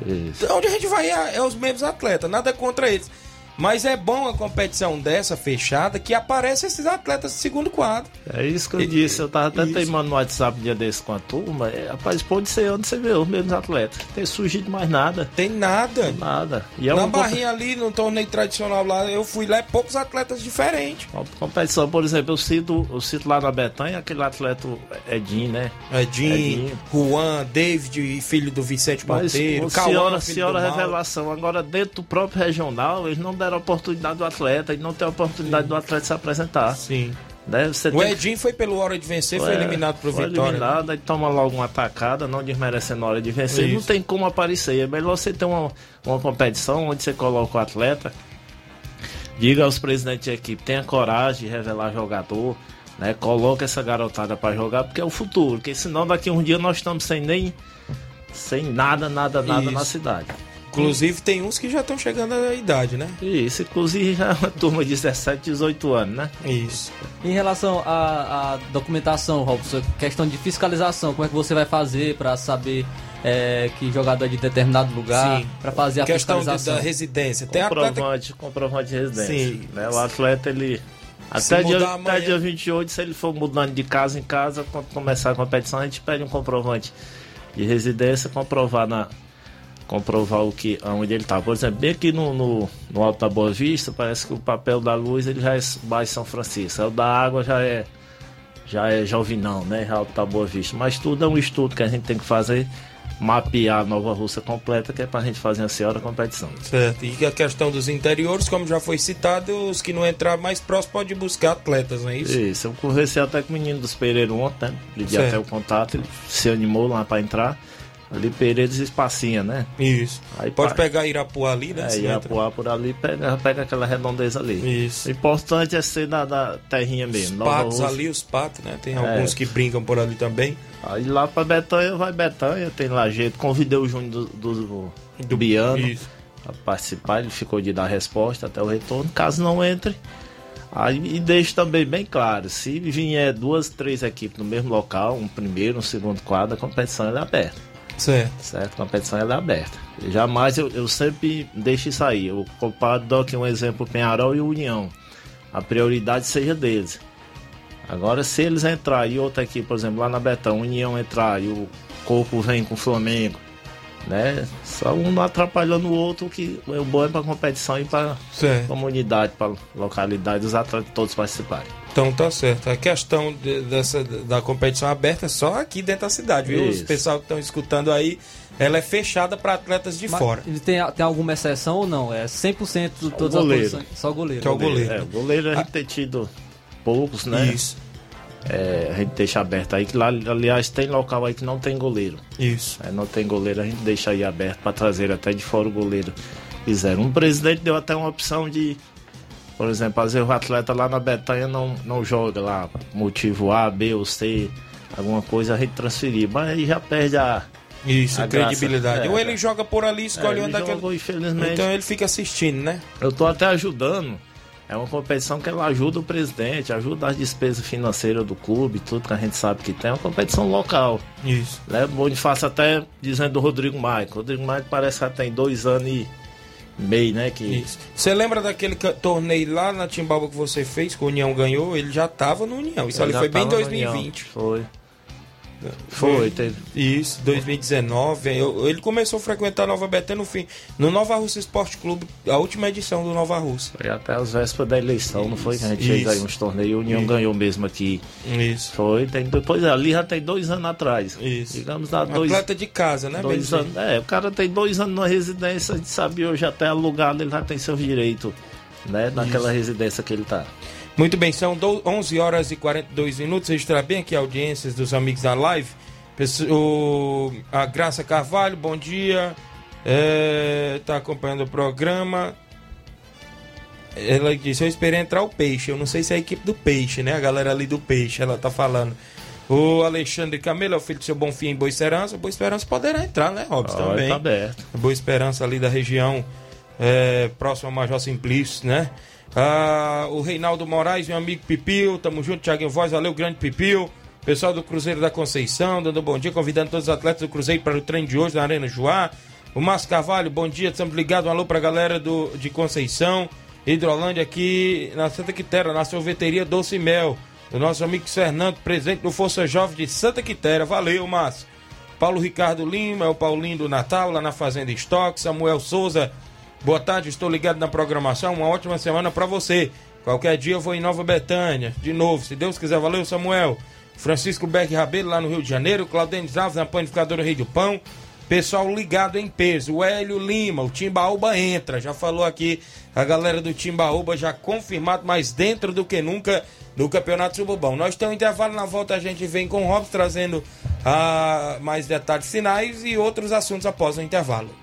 Isso. Onde a gente vai é, é os mesmos atletas, nada contra eles. Mas é bom a competição dessa fechada que aparece esses atletas de segundo quadro. É isso que eu disse, eu tava até Isso. teimando no WhatsApp um dia desse com a turma. É, rapaz, pode ser onde você vê os mesmos atletas. Não tem surgido mais nada. Tem nada. Nada. E é Na barrinha ali, no torneio tradicional lá, eu fui lá, é poucos atletas diferentes. uma competição, por exemplo, eu cito, eu cito lá na Betanha aquele atleta Edinho, né? Edinho, Edinho. Juan, David, filho do Vicente Mas, Monteiro, ô, Cauã, senhora, senhora revelação, agora dentro do próprio regional, eles não deram oportunidade do atleta, e não tem oportunidade do atleta se apresentar. Sim. Né? O Edinho foi pelo Hora de Vencer, foi É, eliminado pro foi Vitória. né? eliminado, aí toma logo uma atacada, não desmerecendo a hora de vencer. Isso. Não tem como aparecer. É melhor você ter uma, uma competição onde você coloca o atleta, diga aos presidentes de equipe, tenha coragem de revelar jogador, né? Coloca essa garotada para jogar, porque é o futuro. Porque senão daqui a um dia nós estamos sem nem. Sem nada, nada, nada Isso. na cidade. Inclusive, tem uns que já estão chegando à idade, né? Isso, inclusive já é uma turma de 17, 18 anos, né? Isso. Em relação à, à documentação, Robson, questão de fiscalização, como é que você vai fazer para saber é, que jogador é de determinado lugar, para fazer a Questão fiscalização? da residência. Tem atleta comprovante, comprovante de residência. Sim. Né? O atleta, ele. Até dia, amanhã- até dia 28, se ele for mudando de casa em casa, quando começar a competição, a gente pede um comprovante de residência, comprovar na. Comprovar o que, onde ele está. Por exemplo, bem aqui no, no, no Alto da Boa Vista, parece que o papel da luz ele já é baixo São Francisco. O da água já é já é Jovinão, né? Já Alto da Boa Vista. Mas tudo é um estudo que a gente tem que fazer, mapear a Nova Russa completa, que é pra gente fazer a senhora competição. Certo. E a questão dos interiores, como já foi citado, os que não entrar mais próximo podem buscar atletas, não é isso? Isso, eu conversei até com o menino dos Pereiros ontem, né? Certo. até o contato, ele se animou lá pra entrar. Ali Pereiros e Espacinha, né? Isso. Aí Pode pa- pegar Irapuá ali, né? É, se entra. Irapuá por ali, pega, pega aquela redondeza ali. Isso. O importante é ser da, da terrinha mesmo. Nova Patos Rússia. ali, os patos, né? Tem É. alguns que brincam por ali também. Aí lá pra Betanha, vai Betanha, tem lá jeito. Convidei o Júnior do, do, do Biano Isso. a participar, ele ficou de dar resposta até o retorno. Caso não entre, aí e deixo também bem claro: se vier duas, três equipes no mesmo local, um primeiro, um segundo quadro, a competição é aberta. Certo. Certo? A competição ela é aberta. Jamais eu, eu sempre deixo isso aí. Eu comparo, dou aqui um exemplo: Penharol e União. A prioridade seja deles. Agora, se eles entrar e outra aqui, por exemplo, lá na Betão, União entrar e o Corpo vem com o Flamengo, né? Só um atrapalhando o outro, que o bom é pra competição e pra Certo. comunidade, pra localidade, os atletas todos participarem. Então tá certo. A questão de- dessa, da competição aberta é só aqui dentro da cidade, viu? Os Isso. pessoal que estão escutando aí, ela é fechada para atletas de Mas fora. ele tem, tem alguma exceção ou não? É 100% de todas as goleiro. posições? Só o goleiro. Que é o goleiro. É, o goleiro a gente tem tido poucos, né? Isso, É, a gente deixa aberto aí, que lá, aliás, tem local aí que não tem goleiro. isso. É, não tem goleiro, a gente deixa aí aberto para trazer até de fora o goleiro. Fizeram. Um presidente deu até uma opção de, por exemplo, às vezes o atleta lá na Betanha não, não joga lá, motivo A, B ou C, alguma coisa a gente transferir. Mas aí já perde a, Isso, a credibilidade. É, Ou ele joga por ali, escolhe É, onde ele daquele. jogou, infelizmente. Então ele fica assistindo, né? Eu tô até ajudando. É uma competição que ela ajuda o presidente, ajuda as despesas financeiras do clube, tudo que a gente sabe que tem. É uma competição local. Isso. Né? Bonifácio até dizendo do Rodrigo Maico. Rodrigo Maico parece que já tem dois anos e meio, né? Que... Isso. Você lembra daquele torneio lá na Timbalba que você fez, que o União ganhou? Ele já tava no União. Isso Ele ali foi bem em tava no União. 2020. Foi. Foi, teve. Isso, 2019. Eu- ele começou a frequentar Nova Betânia no fim. No Nova Russa Esporte Clube, a última edição do Nova Russa. Foi até as vésperas da eleição, não foi? Que a gente Isso. fez aí uns torneios a União Isso. ganhou mesmo aqui. Isso. Foi, tem, depois ali já tem dois anos atrás. Isso. Digamos, dá dois, Atleta de casa, né? dois bem anos. É, o cara tem dois anos na residência, a gente sabe hoje até alugado, ele já tem seus direitos, né? Naquela residência que ele tá. Muito bem, são do- 11 horas e 42 minutos. Registrar bem aqui audiências dos amigos da live. O- a Graça Carvalho, bom dia. Está acompanhando o programa. Ela disse: Eu esperei entrar o Peixe. Eu não sei se é a equipe do Peixe, né? A galera ali do Peixe, ela tá falando. O Alexandre Camelo é o filho do seu Bonfim em Boa Esperança. Boa Esperança poderá entrar, né, Robson? Também. tá aberto. Boa Esperança ali da região é, próximo a Major Simplício, né? Ah, o Reinaldo Moraes, meu amigo Pipil, tamo junto, Thiago Voz, valeu, grande Pipil. Pessoal do Cruzeiro da Conceição, dando bom dia, convidando todos os atletas do Cruzeiro para o treino de hoje na Arena Joá. O Márcio Carvalho, bom dia, estamos ligados, um alô pra galera do, de Conceição, Hidrolândia aqui na Santa Quitéria, na sorveteria Doce Mel. O nosso amigo Fernando, presidente do Força Jovem de Santa Quitéria, valeu, Márcio. Paulo Ricardo Lima, é o Paulinho do Natal, lá na Fazenda Estoque. Samuel Souza, boa tarde, estou ligado na programação. Uma ótima semana para você. Qualquer dia eu vou em Nova Betânia, de novo, se Deus quiser. Valeu, Samuel. Francisco Beck Rabelo, lá no Rio de Janeiro. Claudênis Alves, na panificadora Rei do Pão. Pessoal ligado em peso. O Hélio Lima, o Timbaúba entra. Já falou aqui a galera do Timbaúba, já confirmado, mais dentro do que nunca do Campeonato Suburbão. Nós temos um intervalo, na volta a gente vem com o Robson trazendo ah, mais detalhes finais e outros assuntos após o intervalo.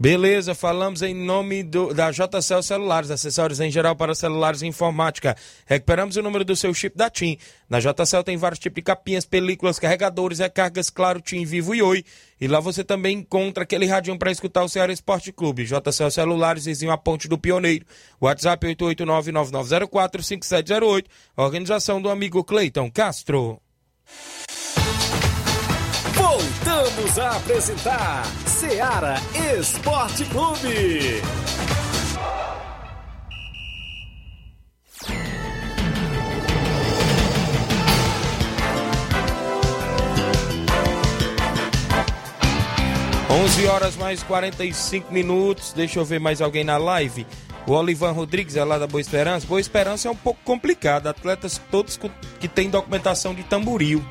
Beleza, falamos em nome do, da JCL Celulares, acessórios em geral para celulares e informática. Recuperamos o número do seu chip da TIM. Na JCL tem vários tipos de capinhas, películas, carregadores, recargas, claro, TIM, Vivo e Oi. E lá você também encontra aquele radinho para escutar o Ceará Esporte Clube. JCL Celulares, vizinho a Ponte do Pioneiro. WhatsApp 889-9904-5708. Organização do amigo Cleiton Castro. Voltamos a apresentar Seara Esporte Clube. Onze horas mais 45 minutos. Deixa eu ver mais alguém na live. O Olivan Rodrigues é lá da Boa Esperança. Boa Esperança é um pouco complicado. Atletas todos que têm documentação de tamboril.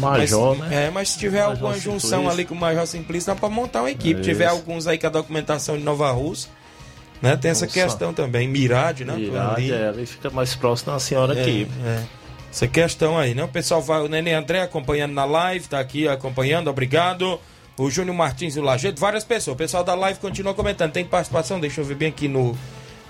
Major, mas, né? É, mas se tiver Major alguma junção ali com o Major Simplício, dá pra montar uma equipe. É tiver alguns aí com a documentação de Nova Rússia, né? Tem essa Nossa. questão também. Mirade, né? Mirade, é, ali fica mais próximo da senhora É, aqui. é. Essa questão aí, né? O pessoal vai, o Nenê André acompanhando na live, tá aqui acompanhando, obrigado. O Júnior Martins do Lajeito, várias pessoas. O pessoal da live continua comentando. Tem participação? Deixa eu ver bem aqui no,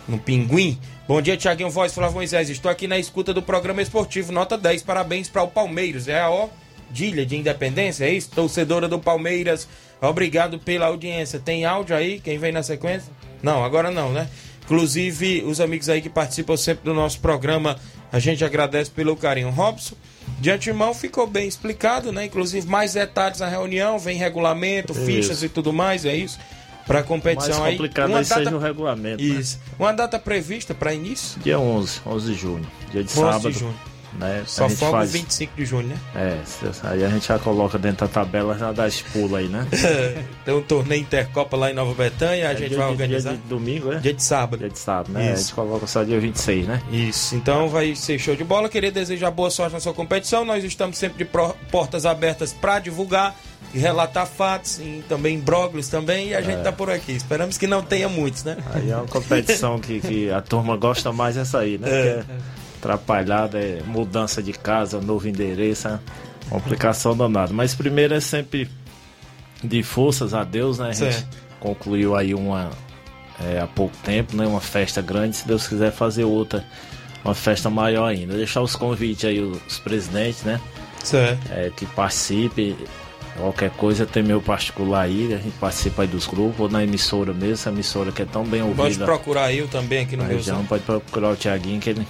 no Pinguim. Bom dia, Tiaguinho Voz, Flávio Moisés. Estou aqui na escuta do programa esportivo, nota 10. Parabéns para o Palmeiras. É a ó, Dília de Independência, é isso? Torcedora do Palmeiras. Obrigado pela audiência. Tem áudio aí? Quem vem na sequência? Não, agora não, né? Inclusive, os amigos aí que participam sempre do nosso programa, a gente agradece pelo carinho. Robson, de antemão ficou bem explicado, né? Inclusive, mais detalhes na reunião, vem regulamento, Isso. fichas e tudo mais, é isso? Para competição mais aí. complicado Uma aí seja data- o regulamento. né? Isso. Uma data prevista para início? Dia 11, 11 de junho. Dia de 11 de sábado. junho. Né? Só folga faz... 25 de junho, né? É, aí a gente já coloca dentro da tabela, já dá pulo aí, né? Tem um torneio Intercopa lá em Nova Betânia, a É gente vai de- organizar. Dia de domingo, é? Dia de sábado. Dia de sábado, né? Isso. A gente coloca só dia 26, né? Isso, então vai ser show de bola. Queria desejar boa sorte na sua competição. Nós estamos sempre de portas abertas para divulgar e relatar fatos e também imbróglios também. E a gente É. tá por aqui. Esperamos que não tenha muitos, né? Aí é uma competição que, que a turma gosta mais essa aí, né? É. Atrapalhada, é mudança de casa, novo endereço, é complicação danada. Mas primeiro é sempre de forças a Deus, né? A gente concluiu aí uma é, há pouco tempo, né? Uma festa grande, se Deus quiser fazer outra, uma festa maior ainda. Deixar os convites aí, os presidentes, né? Certo. É, que participe. Qualquer coisa tem meu particular aí, a gente participa aí dos grupos, ou na emissora mesmo, essa emissora que é tão bem ouvida. Pode procurar eu também aqui no meu pode procurar o Tiaguinho que ele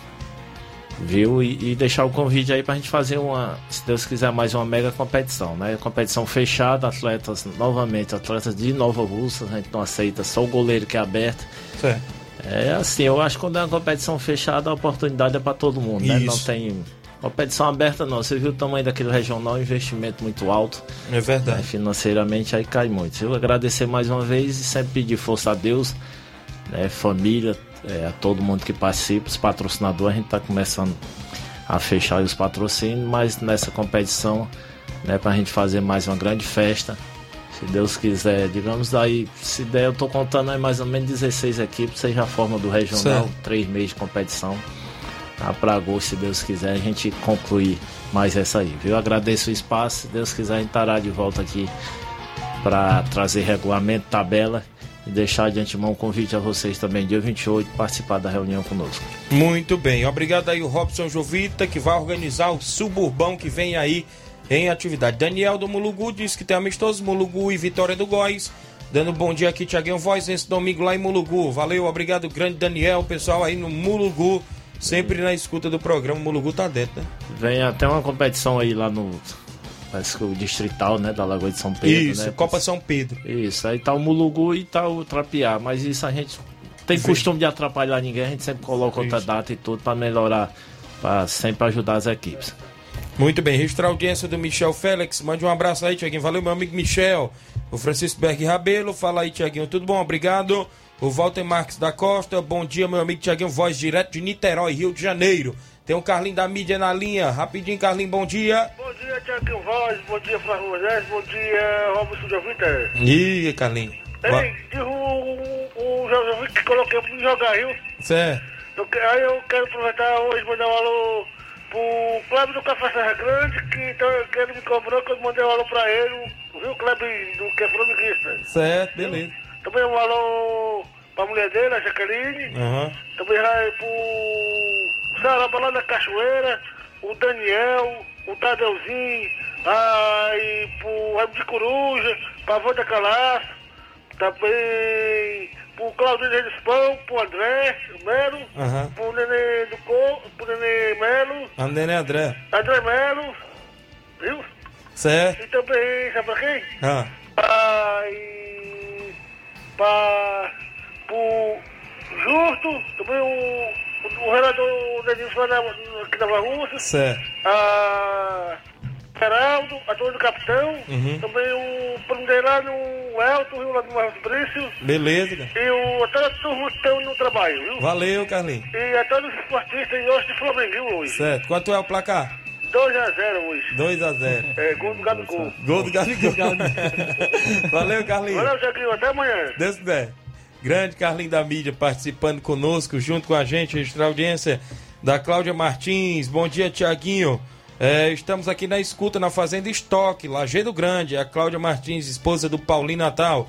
viu e, e deixar o convite aí pra gente fazer uma, se Deus quiser, mais uma mega competição, né? Competição fechada, atletas, novamente, atletas de Nova Russa, a gente não aceita só o goleiro que é aberto. Certo. É assim, eu acho que quando é uma competição fechada, a oportunidade é pra todo mundo, né? Não Isso. tem competição aberta não. Você viu o tamanho daquele regional, um investimento muito alto. É verdade. né? Financeiramente aí cai muito. Eu agradecer mais uma vez e sempre pedir força a Deus, né? família, é, a todo mundo que participa, os patrocinadores, a gente está começando a fechar os patrocínios, mas nessa competição, né, para a gente fazer mais uma grande festa. Se Deus quiser, digamos daí, se der, eu tô contando aí mais ou menos 16 equipes, seja a forma do regional, Certo. três meses de competição. Tá para agosto, se Deus quiser, a gente concluir mais essa aí, viu? Agradeço o espaço, se Deus quiser, a gente estará de volta aqui para trazer regulamento, tabela e deixar de antemão um convite a vocês também, dia 28, participar da reunião conosco. Muito bem. Obrigado aí o Robson Jovita, que vai organizar o suburbão que vem aí em atividade. Daniel do Mulugu diz que tem amistoso Mulugu e Vitória do Góis. Dando bom dia aqui, Tiaguinho Voz, esse domingo lá em Mulugu. Valeu, obrigado, grande Daniel, pessoal aí no Mulugu, sempre na escuta do programa. O Mulugu tá dentro, né? Vem até uma competição aí lá no. Parece que o distrital, né? Da Lagoa de São Pedro. Isso, né? Copa São Pedro. Isso, aí tá o Mulugu e tá o Trapiá, mas isso a gente tem Vem. costume de atrapalhar ninguém, a gente sempre coloca outra Isso. data e tudo para melhorar, para sempre ajudar as equipes. Muito bem, registrar a audiência do Michel Félix. Mande um abraço aí, Tiaguinho. Valeu, meu amigo Michel. O Francisco Berg Rabelo. Fala aí, Tiaguinho. Tudo bom? Obrigado. O Walter Marques da Costa. Bom dia, meu amigo Tiaguinho. Voz direto de Niterói, Rio de Janeiro. Tem o Carlinho da mídia na linha. Rapidinho, Carlinho, bom dia. Bom dia, Tiaguinho Voz, bom dia, Flávio Moisés, bom dia, Robson Jovita. Ih, Carlinho. Ei, diz o, José que coloquei pra me jogar, viu? Certo. Aí eu quero aproveitar hoje e mandar um alô pro Cleber do Café Serra Grande, que, tá, que ele me cobrou que eu mandei um alô pra ele, viu, Cleber, do que é flamenguista. Certo, beleza. Também um alô pra mulher dele, a Jaqueline. Aham. Também vai pro Saraba lá da Cachoeira, o Daniel, o Tadeuzinho, aí pro Ramo de Coruja, pra avó da Calaça, também pro Claudinho Reis Pão, pro André Melo, Aham. pro Nenê do Co, pro Nenê Melo, A Nenê André. André Melo, viu? Certo. E também, sabe pra quem? Ah. Aí, pra, pro Justo, também o, o Renato Denilson aqui da Barruça, Certo. a Geraldo, a turma do Capitão, Uhum. também o primo dele lá no Elton, viu, lá no Marcos Brício, Beleza, cara. e o, a toda a turma que estão no trabalho, viu? Valeu, Carlinho. E a todos os esportistas e hoje de Flamengo, viu, hoje? Certo. Quanto é o placar? 2x0 hoje. 2 a 0 É, gol do Gabigol. Gol do Gabigol. Valeu, Carlinhos. Valeu, Jaguinho, até amanhã. Deus quiser. Grande Carlinho da mídia participando conosco, junto com a gente, registrar a audiência da Cláudia Martins. Bom dia, Tiaguinho. É, estamos aqui na escuta na Fazenda Estoque, Lajeado Grande. A Cláudia Martins, esposa do Paulinho Natal.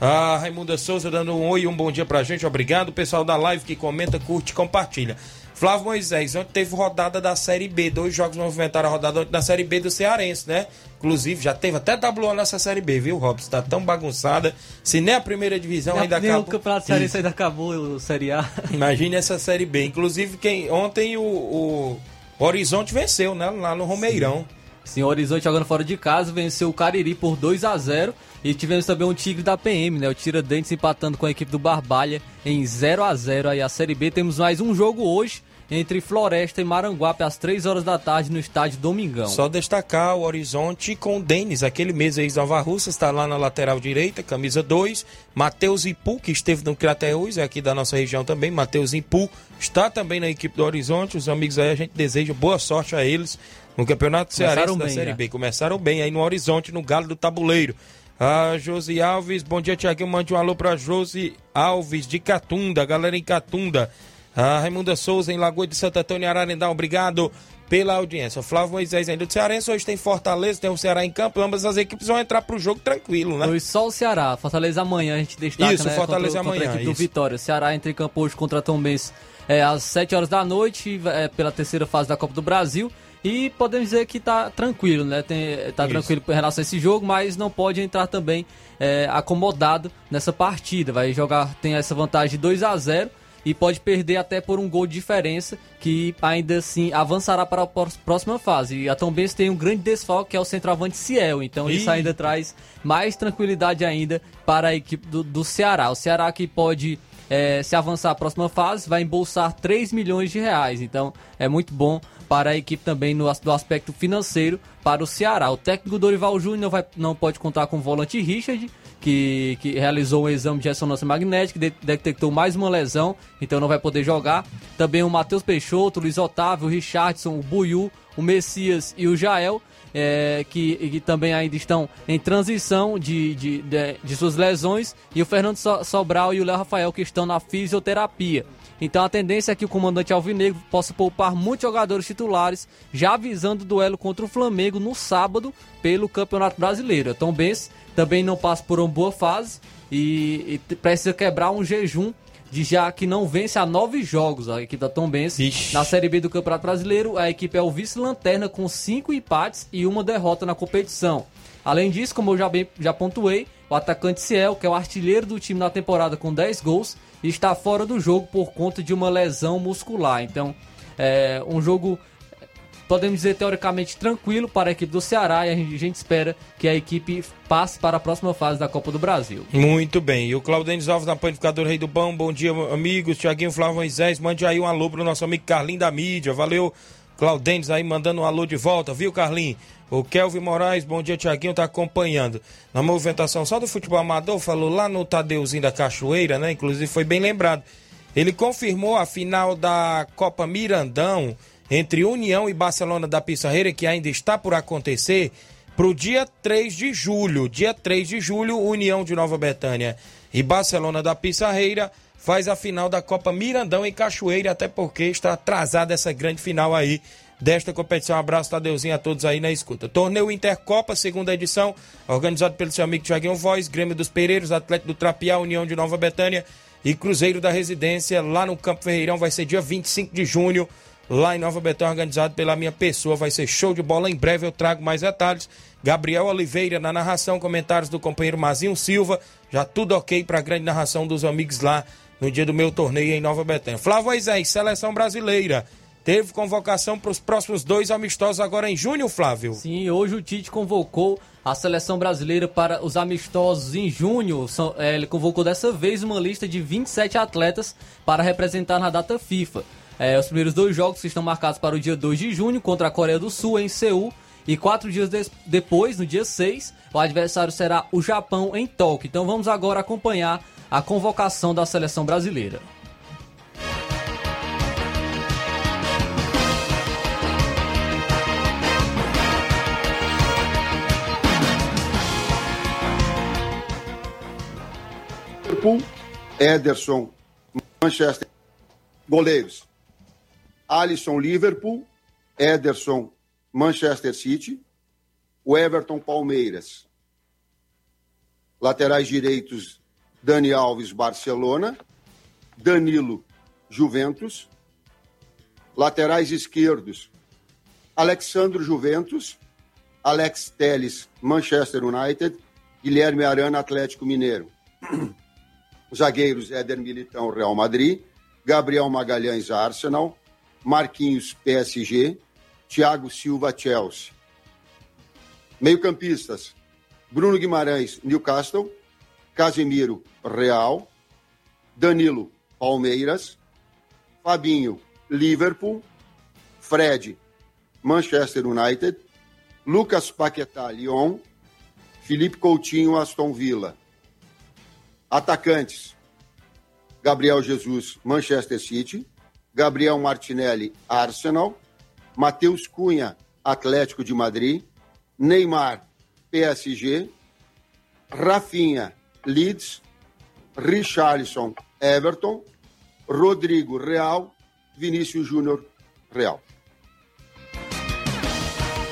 A Raimunda Souza dando um oi e um bom dia pra gente, obrigado. Pessoal da live que comenta, curte, compartilha. Flávio Moisés, ontem teve rodada da Série B, dois jogos movimentaram a rodada da Série B do Cearense, né? Inclusive, já teve até WO nessa Série B, viu, Robson? Tá tão bagunçada. Se nem a primeira divisão Nem- ainda nem acabou. o Campeonato Cearense ainda acabou, o Série A. Imagine essa Série B. Inclusive, quem, ontem o, o Horizonte venceu, né? Lá no Romeirão. Sim, o Horizonte jogando fora de casa, venceu o Cariri por 2 a 0 E tivemos também um Tigre da PM, né? O Tiradentes empatando com a equipe do Barbalha em 0 a 0 Aí a Série B temos mais um jogo hoje entre Floresta e Maranguape às 3 horas da tarde no estádio Domingão. Só destacar o Horizonte com o Denis, aquele mês ex Nova Russa, está lá na lateral direita, camisa 2. Matheus Ipu, que esteve no Crateus, é aqui da nossa região também. Matheus Ipu está também na equipe do Horizonte. Os amigos aí, a gente deseja boa sorte a eles no Campeonato Cearense da bem, Série né? B. Começaram bem aí no Horizonte, no Galo do Tabuleiro. A Josi Alves, bom dia, Tiaguinho. Mande um alô pra Josi Alves de Catunda, galera em Catunda. A Raimunda Souza em Lagoa de Santo Antônio Ararendá, obrigado pela audiência. Flávio Moisés ainda do Cearense, hoje tem Fortaleza, tem o Ceará em campo, ambas as equipes vão entrar pro jogo tranquilo, né? Foi só o Ceará. Fortaleza amanhã a gente destaca, Isso, né? Fortaleza contra, contra amanhã, a equipe do isso. Vitória. Ceará entra em campo hoje contra Tom Benz é, às 7 horas da noite, é, pela terceira fase da Copa do Brasil. E podemos dizer que tá tranquilo, né? Tem, tá Isso. tranquilo em relação a esse jogo, mas não pode entrar também é, acomodado nessa partida. Vai jogar, tem essa vantagem de 2 a 0 e pode perder até por um gol de diferença, que ainda assim avançará para a pró- próxima fase. E a Tom Benz tem um grande desfalque, que é o centroavante Ciel, então isso Ih. ainda traz mais tranquilidade ainda para a equipe do, do Ceará. O Ceará que pode é, se avançar à próxima fase vai embolsar 3 milhões de reais, então é muito bom para a equipe também no, do aspecto financeiro para o Ceará. O técnico Dorival Júnior não, vai, não pode contar com o volante Richard, que, que realizou um exame de ressonância magnética, de- detectou mais uma lesão, então não vai poder jogar. Também o Matheus Peixoto, o Luiz Otávio, o Richardson, o Buiu, o Messias e o Jael. é, que, que também ainda estão em transição de, de, de, de suas lesões, e o Fernando So- Sobral e o Léo Rafael que estão na fisioterapia. Então a tendência é que o comandante Alvinegro possa poupar muitos jogadores titulares, já avisando o duelo contra o Flamengo no sábado pelo Campeonato Brasileiro. Tom Benz também não passa por uma boa fase e, e precisa quebrar um jejum de já que não vence há nove jogos a equipe da Tom Benz na Série B do Campeonato Brasileiro. A equipe é o vice-lanterna com cinco empates e uma derrota na competição. Além disso, como eu já, bem, já pontuei, o atacante Ciel, que é o artilheiro do time na temporada com 10 gols, está fora do jogo por conta de uma lesão muscular. Então, é um jogo, podemos dizer, teoricamente tranquilo para a equipe do Ceará e a gente, espera que a equipe passe para a próxima fase da Copa do Brasil. Muito bem. E o Claudênis Alves na Panificadora Rei do Pão. Bom dia, amigos. Tiaguinho Flávio Moisés. Mande aí um alô pro nosso amigo Carlinho da mídia. Valeu, Claudênis aí mandando um alô de volta, viu, Carlinho? O Kelvin Moraes, bom dia, Tiaguinho, tá acompanhando. Na movimentação só do futebol amador, falou lá no Tadeuzinho da Cachoeira, né? Inclusive foi bem lembrado. Ele confirmou a final da Copa Mirandão entre União e Barcelona da Pissarreira, que ainda está por acontecer, para o dia 3 de julho. Dia 3 de julho, União de Nova Betânia e Barcelona da Pissarreira faz a final da Copa Mirandão em Cachoeira, até porque está atrasada essa grande final aí desta competição. Um abraço, Tadeuzinho, a todos aí na escuta. Torneio Intercopa, segunda edição, organizado pelo seu amigo Tiaguinho Voz, Grêmio dos Pereiros, Atlético do Trapiá, União de Nova Betânia e Cruzeiro da Residência, lá no Campo Ferreirão, vai ser dia 25 de junho, lá em Nova Betânia, organizado pela minha pessoa. Vai ser show de bola. Em breve eu trago mais detalhes. Gabriel Oliveira na narração, comentários do companheiro Mazinho Silva. Já tudo ok para a grande narração dos amigos lá no dia do meu torneio em Nova Betânia. Flávio Moisés, seleção brasileira. Teve convocação para os próximos dois amistosos agora em junho, Flávio. Sim, hoje o Tite convocou a seleção brasileira para os amistosos em junho. É, Ele convocou dessa vez uma lista de 27 atletas para representar na data FIFA. É, os primeiros dois jogos estão marcados para o dia 2 de junho contra a Coreia do Sul em Seul. E quatro dias depois, no dia 6, o adversário será o Japão em Tóquio. Então vamos agora acompanhar a convocação da seleção brasileira. Liverpool, Ederson, Manchester. Goleiros: Alisson, Liverpool, Ederson, Manchester City, o Everton, Palmeiras. Laterais direitos: Dani Alves, Barcelona, Danilo, Juventus, laterais esquerdos, Alexandro Juventus, Alex Teles, Manchester United, Guilherme Arana, Atlético Mineiro. Zagueiros Éder Militão, Real Madrid, Gabriel Magalhães, Arsenal, Marquinhos, PSG, Thiago Silva, Chelsea. Meio-campistas: Bruno Guimarães, Newcastle, Casemiro, Real, Danilo, Palmeiras, Fabinho, Liverpool, Fred, Manchester United, Lucas Paquetá, Lyon, Felipe Coutinho, Aston Villa. Atacantes: Gabriel Jesus, Manchester City, Gabriel Martinelli, Arsenal, Matheus Cunha, Atlético de Madrid, Neymar, PSG, Rafinha, Leeds, Richarlison, Everton, Rodrigo, Real, Vinícius Júnior, Real.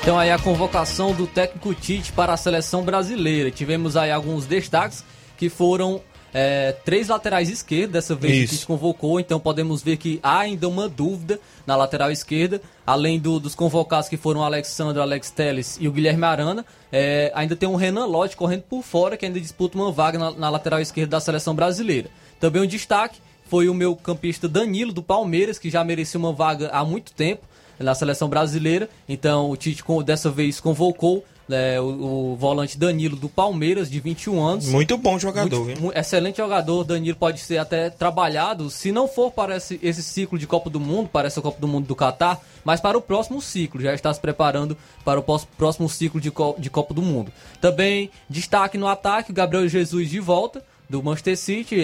Então aí a convocação do técnico Tite para a seleção brasileira. Tivemos aí alguns destaques que foram é, três laterais esquerdos, dessa vez Isso. que Tite convocou, então podemos ver que há ainda uma dúvida na lateral esquerda, além do, dos convocados que foram o Alexandre, Alex Teles e o Guilherme Arana, é, ainda tem um Renan Lodge correndo por fora, que ainda disputa uma vaga na, na lateral esquerda da seleção brasileira. Também um destaque foi o meu campista Danilo, do Palmeiras, que já merecia uma vaga há muito tempo na seleção brasileira. Então o Tite dessa vez convocou é, o, o, volante Danilo do Palmeiras, de 21 anos. Muito bom jogador, muito, Excelente jogador. Danilo pode ser até trabalhado, se não for para esse, esse ciclo de Copa do Mundo, para essa Copa do Mundo do Catar, mas para o próximo ciclo. Já está se preparando para o próximo ciclo de, de Copa do Mundo. Também destaque no ataque: o Gabriel Jesus de volta do Manchester City,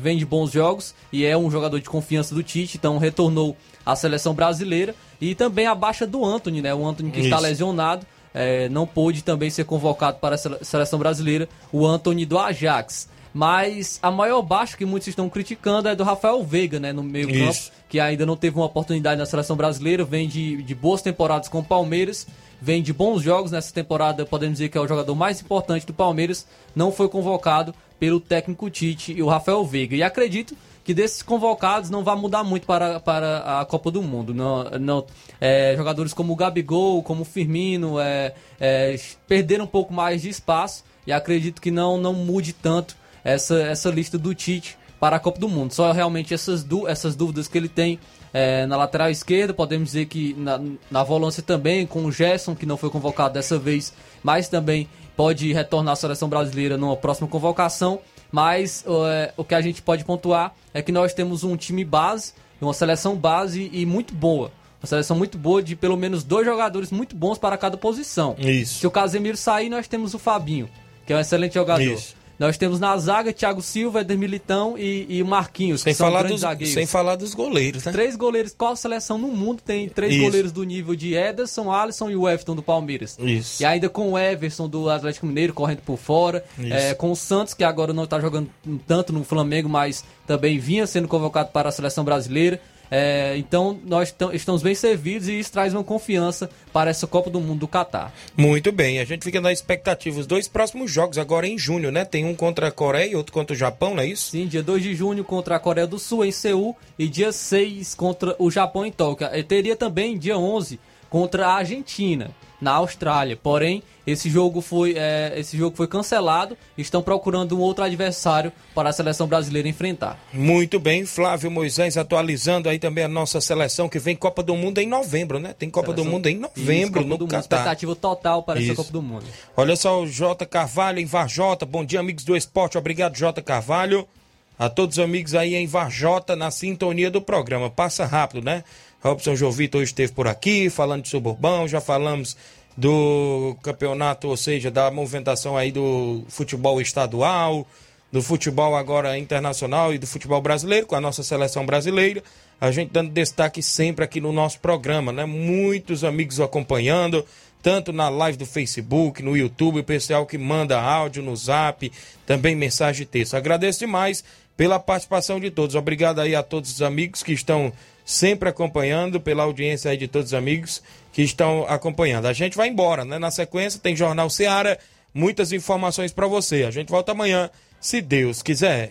vem de bons jogos e é um jogador de confiança do Tite, então retornou à seleção brasileira. E também a baixa do Anthony, né? O Anthony que Isso. está lesionado, é, não pôde também ser convocado para a seleção brasileira, o Anthony do Ajax. Mas a maior baixa que muitos estão criticando é do Rafael Veiga, né, no meio campo, que ainda não teve uma oportunidade na seleção brasileira, vem de, de boas temporadas com o Palmeiras, vem de bons jogos nessa temporada, podemos dizer que é o jogador mais importante do Palmeiras, não foi convocado pelo técnico Tite e o Rafael Veiga. E acredito que desses convocados não vai mudar muito para, para a Copa do Mundo. Não, não, é, jogadores como o Gabigol, como o Firmino, é, é, perderam um pouco mais de espaço e acredito que não, não mude tanto essa, essa lista do Tite para a Copa do Mundo. Só realmente essas, essas dúvidas que ele tem é, na lateral esquerda, podemos dizer que na, na volância também, com o Gerson, que não foi convocado dessa vez, mas também pode retornar à seleção brasileira numa próxima convocação. Mas é, o que a gente pode pontuar é que nós temos um time base, uma seleção base e muito boa. Uma seleção muito boa de pelo menos dois jogadores muito bons para cada posição. Isso. Se o Casemiro sair, nós temos o Fabinho, que é um excelente jogador. Isso. Nós temos na zaga Thiago Silva, Eder Militão e, e Marquinhos, sem falar dos, zagueiros. Sem falar dos goleiros, né? Três goleiros. Qual seleção no mundo tem três Isso. goleiros do nível de Ederson, Alisson e o Everton do Palmeiras? Isso. E ainda com o Everson do Atlético Mineiro correndo por fora. É, com o Santos, que agora não está jogando tanto no Flamengo, mas também vinha sendo convocado para a seleção brasileira. É, então nós estamos bem servidos e isso traz uma confiança para essa Copa do Mundo do Catar. Muito bem, a gente fica na expectativa. Os dois próximos jogos agora em junho, né? Tem um contra a Coreia e outro contra o Japão, não é isso? Sim, dia 2 de junho contra a Coreia do Sul em Seul e dia 6 contra o Japão em Tóquio. E teria também dia 11 contra a Argentina na Austrália. Porém, esse jogo foi, é, esse jogo foi cancelado. Estão procurando um outro adversário para a seleção brasileira enfrentar. Muito bem, Flávio Moisés atualizando aí também a nossa seleção que vem Copa do Mundo em novembro, né? Tem Copa seleção... do Mundo em novembro Isso, no Catar. Expectativa total para Isso. essa Copa do Mundo. Olha só o J Carvalho em Varjota. Bom dia, amigos do esporte. Obrigado, J Carvalho. A todos os amigos aí em Varjota na sintonia do programa. Passa rápido, né? Robson Jovito hoje esteve por aqui falando de suburbão, já falamos do campeonato, ou seja, da movimentação aí do futebol estadual, do futebol agora internacional e do futebol brasileiro, com a nossa seleção brasileira. A gente dando destaque sempre aqui no nosso programa, né? Muitos amigos acompanhando, tanto na live do Facebook, no YouTube, o pessoal que manda áudio no zap, também mensagem de texto. Agradeço demais pela participação de todos. Obrigado aí a todos os amigos que estão sempre acompanhando, pela audiência aí de todos os amigos que estão acompanhando. A gente vai embora, né? Na sequência tem Jornal Seara, muitas informações para você. A gente volta amanhã se Deus quiser.